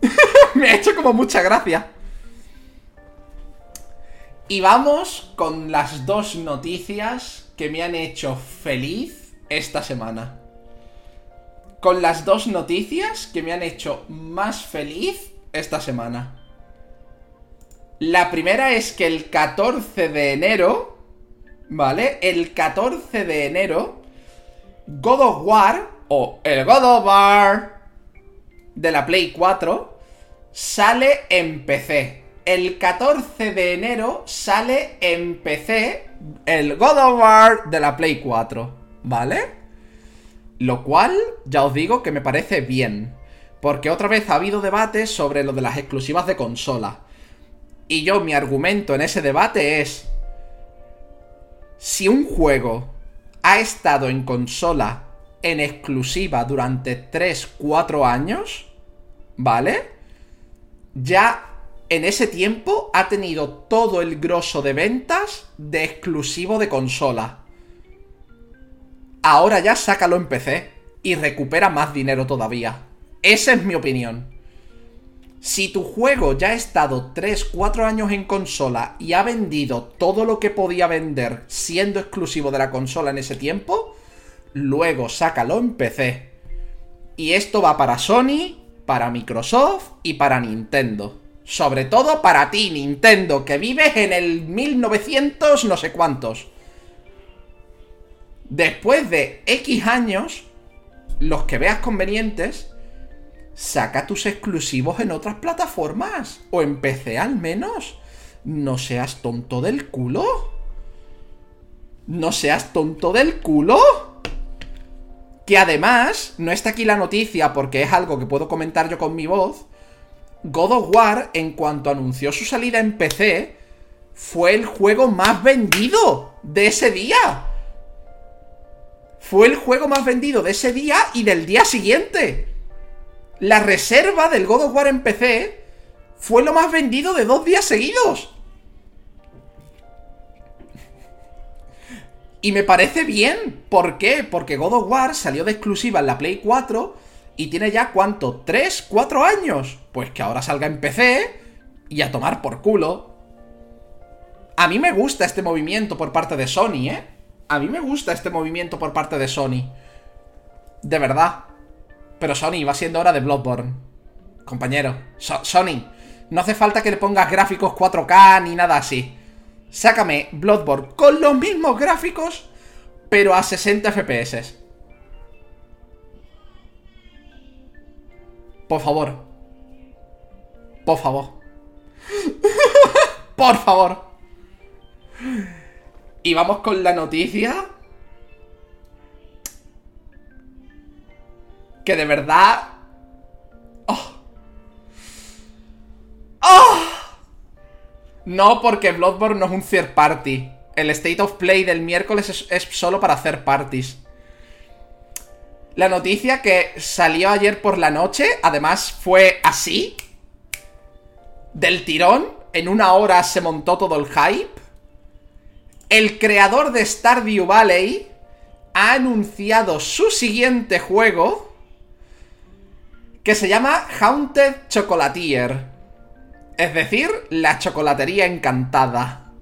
<laughs> Me ha hecho como mucha gracia. Y vamos con las dos noticias que me han hecho feliz esta semana. Con las dos noticias que me han hecho más feliz esta semana. La primera es que el 14 de enero, ¿vale? El 14 de enero, God of War, o el God of War de la Play 4, sale en PC. El 14 de enero sale en PC el God of War de la Play 4, ¿vale? Lo cual, ya os digo que me parece bien. Porque otra vez ha habido debate sobre lo de las exclusivas de consola. Y yo, mi argumento en ese debate es... Si un juego ha estado en consola en exclusiva durante 3-4 años, ¿vale? ya en ese tiempo ha tenido todo el grosso de ventas de exclusivo de consola. Ahora ya sácalo en PC y recupera más dinero todavía. Esa es mi opinión. Si tu juego ya ha estado 3-4 años en consola y ha vendido todo lo que podía vender siendo exclusivo de la consola en ese tiempo, luego sácalo en PC. Y esto va para Sony, para Microsoft y para Nintendo. Sobre todo para ti, Nintendo, que vives en el 1900 no sé cuántos. Después de X años, los que veas convenientes, saca tus exclusivos en otras plataformas. O en PC al menos. No seas tonto del culo. No seas tonto del culo. Que además, no está aquí la noticia porque es algo que puedo comentar yo con mi voz. God of War, en cuanto anunció su salida en PC, fue el juego más vendido de ese día. Fue el juego más vendido de ese día y del día siguiente. La reserva del God of War en PC fue lo más vendido de dos días seguidos. Y me parece bien. ¿Por qué? Porque God of War salió de exclusiva en la Play 4 y tiene ya cuánto, ¿3, 4 años? Pues que ahora salga en PC y a tomar por culo. A mí me gusta este movimiento por parte de Sony, ¿eh? A mí me gusta este movimiento por parte de Sony. De verdad. Pero Sony, va siendo hora de Bloodborne. Compañero. Sony, no hace falta que le pongas gráficos 4K ni nada así sácame Bloodborne con los mismos gráficos, pero a 60 FPS. Por favor. Por favor. <laughs> Por favor. Y vamos con la noticia. Que de verdad... ¡Oh! ¡Oh! No, porque Bloodborne no es un third party. El State of Play del miércoles es, es solo para hacer parties. La noticia que salió ayer por la noche, además fue así. Del tirón, en una hora se montó todo el hype. El creador de Stardew Valley ha anunciado su siguiente juego que se llama Haunted Chocolatier. Es decir, la chocolatería encantada.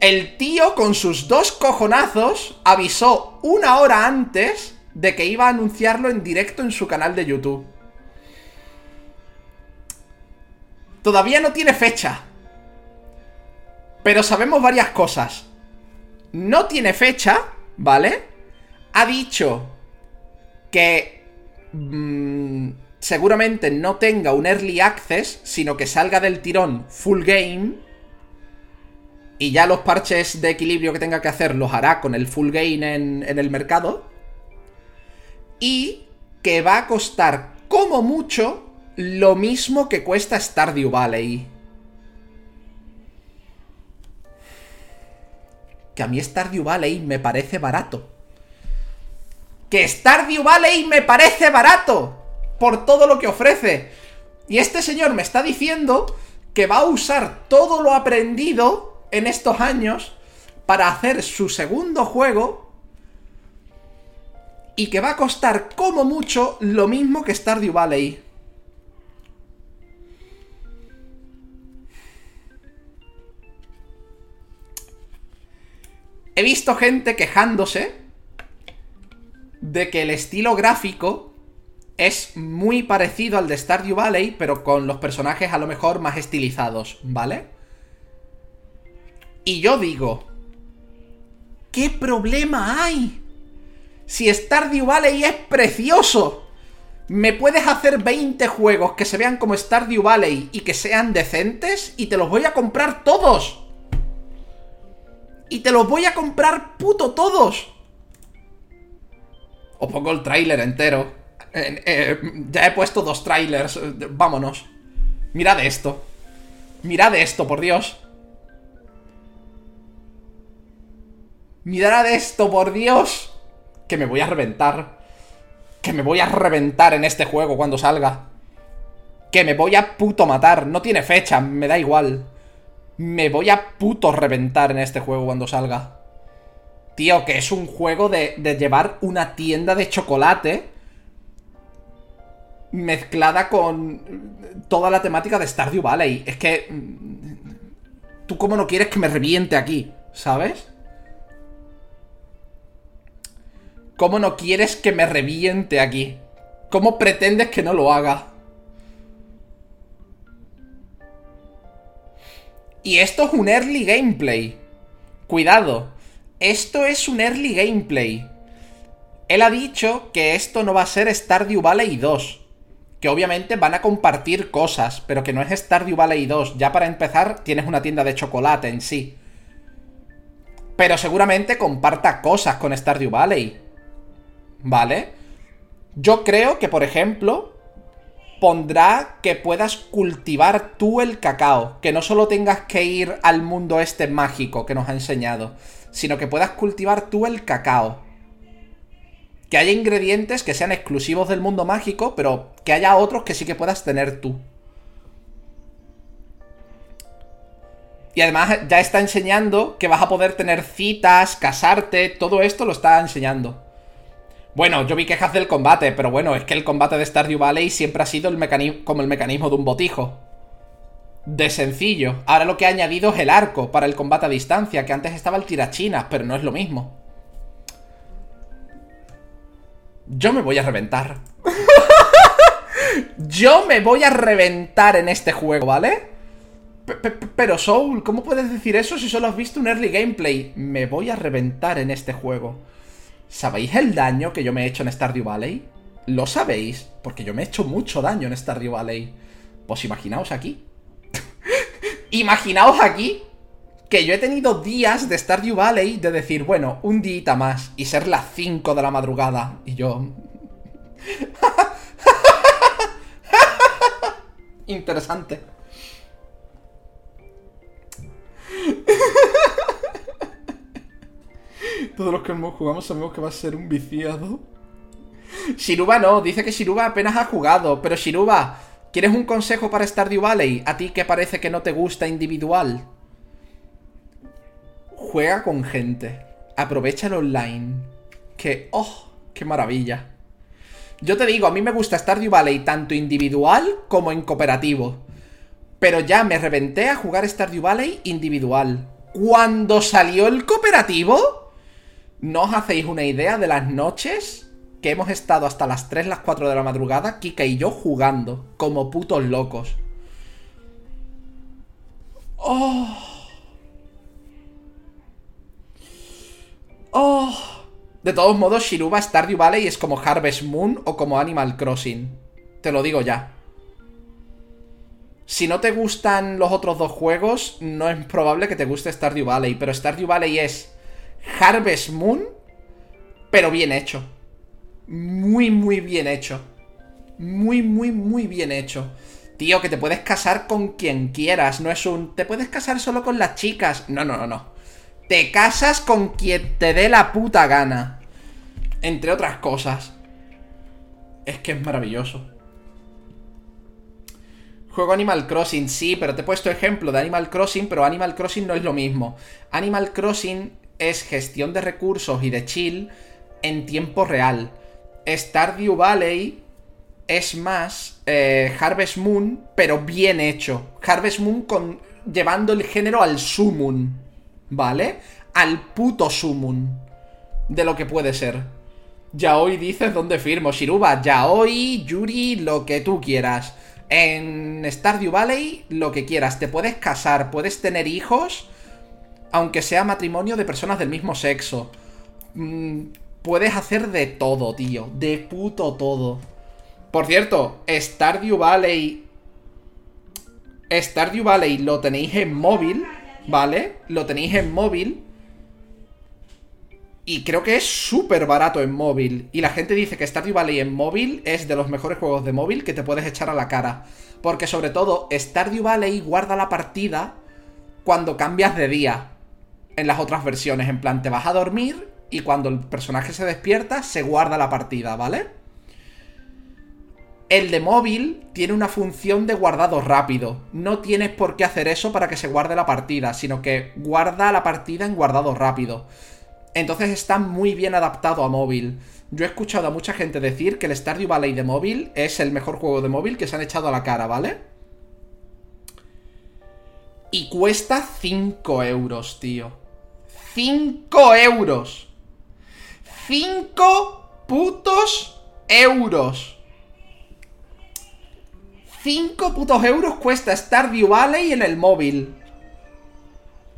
El tío con sus dos cojonazos avisó una hora antes de que iba a anunciarlo en directo en su canal de YouTube. Todavía no tiene fecha. Pero sabemos varias cosas. No tiene fecha, ¿vale? Ha dicho que mmm, seguramente no tenga un early access, sino que salga del tirón full game y ya los parches de equilibrio que tenga que hacer los hará con el full gain en, en el mercado. Y que va a costar como mucho lo mismo que cuesta Stardew Valley. Que a mí Stardew Valley me parece barato. Que Stardew Valley me parece barato. Por todo lo que ofrece. Y este señor me está diciendo que va a usar todo lo aprendido en estos años para hacer su segundo juego y que va a costar como mucho lo mismo que Stardew Valley. He visto gente quejándose de que el estilo gráfico es muy parecido al de Stardew Valley, pero con los personajes a lo mejor más estilizados, ¿vale? Y yo digo, ¿qué problema hay? Si Stardew Valley es precioso. ¿Me puedes hacer 20 juegos que se vean como Stardew Valley y que sean decentes? Y te los voy a comprar todos. Y te los voy a comprar puto todos. Os pongo el tráiler entero. Eh, eh, ya he puesto dos trailers. Vámonos. Mirad esto. Mirad esto, por Dios. Mirad esto, por Dios. Que me voy a reventar. Que me voy a reventar en este juego cuando salga. Que me voy a puto matar. No tiene fecha, me da igual. Me voy a puto reventar en este juego cuando salga. Tío, que es un juego de llevar una tienda de chocolate mezclada con toda la temática de Stardew Valley. Es que... Mm, ¿Tú cómo no quieres que me reviente aquí? ¿Sabes? ¿Cómo no quieres que me reviente aquí? ¿Cómo pretendes que no lo haga? Y esto es un early gameplay. Cuidado, esto es un early gameplay. Él ha dicho que esto no va a ser Stardew Valley 2. Que obviamente van a compartir cosas, pero que no es Stardew Valley 2. Ya para empezar, tienes una tienda de chocolate en sí. Pero seguramente comparta cosas con Stardew Valley. ¿Vale? Yo creo que, por ejemplo, pondrá que puedas cultivar tú el cacao. Que no solo tengas que ir al mundo este mágico que nos ha enseñado, sino que puedas cultivar tú el cacao. Que haya ingredientes que sean exclusivos del mundo mágico, pero que haya otros que sí que puedas tener tú. Y además ya está enseñando que vas a poder tener citas, casarte, todo esto lo está enseñando. Bueno, yo vi quejas del combate, pero bueno, es que el combate de Stardew Valley siempre ha sido el como el mecanismo de un botijo. De sencillo. Ahora lo que ha añadido es el arco para el combate a distancia, que antes estaba el tirachinas, pero no es lo mismo. Yo me voy a reventar. Yo me voy a reventar en este juego, ¿vale? pero Soul, ¿cómo puedes decir eso si solo has visto un early gameplay? Me voy a reventar en este juego. ¿Sabéis el daño que yo me he hecho en Stardew Valley? ¿Lo sabéis? Porque yo me he hecho mucho daño en Stardew Valley. Pues imaginaos aquí. <laughs> imaginaos aquí que yo he tenido días de Stardew Valley de decir, bueno, un día más y ser las 5 de la madrugada. Y yo... <laughs> Interesante. <laughs> Todos los que hemos jugado sabemos que va a ser un viciado. Shiruba no, dice que Shiruba apenas ha jugado. Pero Shiruba, ¿quieres un consejo para Stardew Valley? A ti que parece que no te gusta individual. Juega con gente. Aprovecha el online. Que, oh, qué maravilla. Yo te digo, a mí me gusta Stardew Valley tanto individual como en cooperativo. Pero ya me reventé a jugar Stardew Valley individual. Cuando salió el cooperativo, ¿no os hacéis una idea de las noches que hemos estado hasta las 3, las 4 de la madrugada, Kika y yo jugando, como putos locos? ¡Oh! ¡Oh! De todos modos, Shiruba Stardew Valley es como Harvest Moon o como Animal Crossing. Te lo digo ya. Si no te gustan los otros dos juegos, no es probable que te guste Stardew Valley. Pero Stardew Valley es Harvest Moon, pero bien hecho. Muy, muy bien hecho. Muy, muy, muy bien hecho. Tío, que te puedes casar con quien quieras. No es un... Te puedes casar solo con las chicas. No, no, no, no. Te casas con quien te dé la puta gana. Entre otras cosas. Es que es maravilloso. Juego Animal Crossing, sí, pero te he puesto ejemplo de Animal Crossing, pero Animal Crossing no es lo mismo. Animal Crossing es gestión de recursos y de chill en tiempo real. Stardew Valley es más eh, Harvest Moon, pero bien hecho. Harvest Moon con, llevando el género al sumun, ¿vale? Al puto sumun de lo que puede ser. Ya hoy dices dónde firmo, Shiruba. Ya hoy, Yuri, lo que tú quieras. En Stardew Valley, lo que quieras. Te puedes casar, puedes tener hijos aunque sea matrimonio de personas del mismo sexo. Mm, puedes hacer de todo, tío. De puto todo. Por cierto, Stardew Valley... Stardew Valley lo tenéis en móvil, ¿vale? Lo tenéis en móvil. Y creo que es súper barato en móvil. Y la gente dice que Stardew Valley en móvil es de los mejores juegos de móvil que te puedes echar a la cara. Porque sobre todo, Stardew Valley guarda la partida cuando cambias de día en las otras versiones. En plan, te vas a dormir y cuando el personaje se despierta, se guarda la partida, ¿vale? El de móvil tiene una función de guardado rápido. No tienes por qué hacer eso para que se guarde la partida, sino que guarda la partida en guardado rápido. Entonces está muy bien adaptado a móvil. Yo he escuchado a mucha gente decir que el Stardew Valley de móvil es el mejor juego de móvil que se han echado a la cara, ¿vale? Y cuesta 5 euros, tío. 5 euros. 5 putos euros. 5 putos euros cuesta Stardew Valley en el móvil.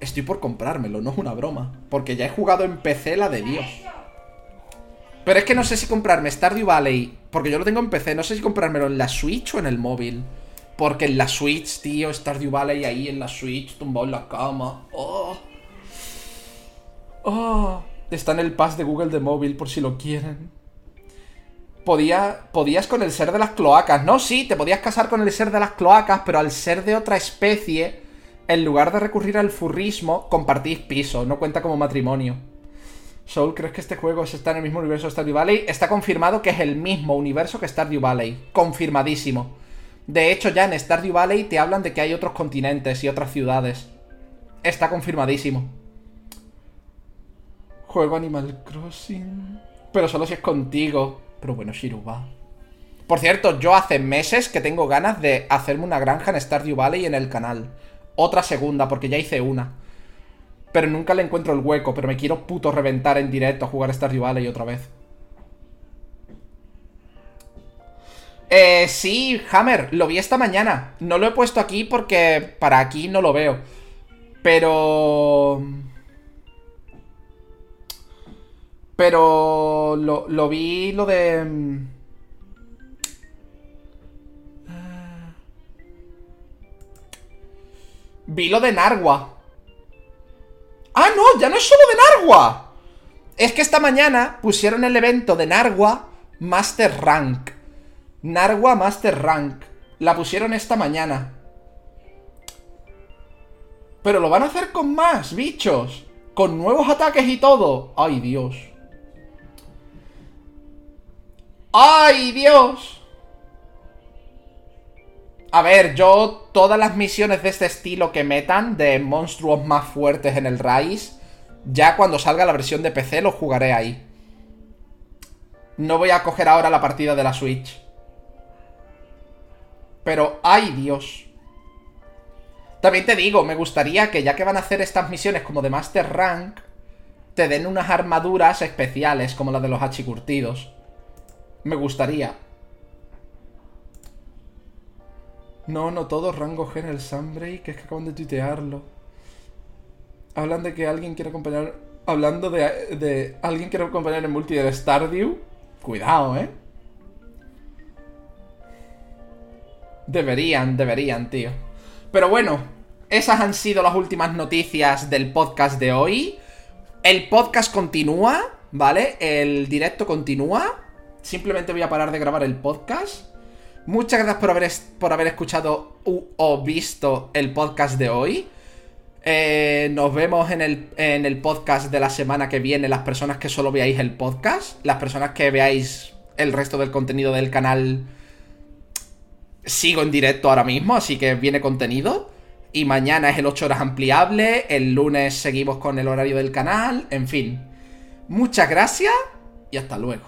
Estoy por comprármelo, no es una broma. Porque ya he jugado en PC la de Dios. Pero es que no sé si comprarme Stardew Valley. Porque yo lo tengo en PC, no sé si comprármelo en la Switch o en el móvil. Porque en la Switch, tío, Stardew Valley ahí en la Switch, tumbado en la cama. Oh. Oh, está en el pass de Google de móvil por si lo quieren. Podía, podías con el ser de las cloacas. No, sí, te podías casar con el ser de las cloacas, pero al ser de otra especie, en lugar de recurrir al furrismo, compartís piso. No cuenta como matrimonio. Soul, ¿crees que este juego está en el mismo universo de Stardew Valley? Está confirmado que es el mismo universo que Stardew Valley. Confirmadísimo. De hecho, ya en Stardew Valley te hablan de que hay otros continentes y otras ciudades. Está confirmadísimo. Juego Animal Crossing. Pero solo si es contigo. Pero bueno, Shiruba. Por cierto, yo hace meses que tengo ganas de hacerme una granja en Stardew Valley en el canal. Otra segunda, porque ya hice una. Pero nunca le encuentro el hueco, pero me quiero puto reventar en directo a jugar Stardew Valley otra vez. Eh, sí, Hammer, lo vi esta mañana. No lo he puesto aquí porque para aquí no lo veo. Pero... Pero lo, lo vi lo de... Mm, ah, vi lo de Narwa. Ah, no, ya no es solo de Narwa. Es que esta mañana pusieron el evento de Narwa Master Rank. Narwa Master Rank. La pusieron esta mañana. Pero lo van a hacer con más bichos. Con nuevos ataques y todo. Ay, Dios. ¡Ay, Dios! A ver, yo todas las misiones de este estilo que metan, de monstruos más fuertes en el Rise, ya cuando salga la versión de PC lo jugaré ahí. No voy a coger ahora la partida de la Switch. Pero, ¡ay Dios! También te digo, me gustaría que ya que van a hacer estas misiones como de Master Rank, te den unas armaduras especiales como las de los hachicurtidos. Me gustaría. No, no todos, rango G en el Sunbreak, es que acaban de tuitearlo. Hablan de que alguien quiere acompañar. Hablando de, de alguien quiere acompañar en multi del Stardew. Cuidado, eh. Deberían, deberían, tío. Pero bueno, esas han sido las últimas noticias del podcast de hoy. El podcast continúa, ¿vale? El directo continúa. Simplemente voy a parar de grabar el podcast. Muchas gracias por haber, por haber escuchado o visto el podcast de hoy. Eh, nos vemos en el, en el podcast de la semana que viene, las personas que solo veáis el podcast, las personas que veáis el resto del contenido del canal. Sigo en directo ahora mismo, así que viene contenido. Y mañana es el 8 horas ampliable, el lunes seguimos con el horario del canal, en fin. Muchas gracias y hasta luego.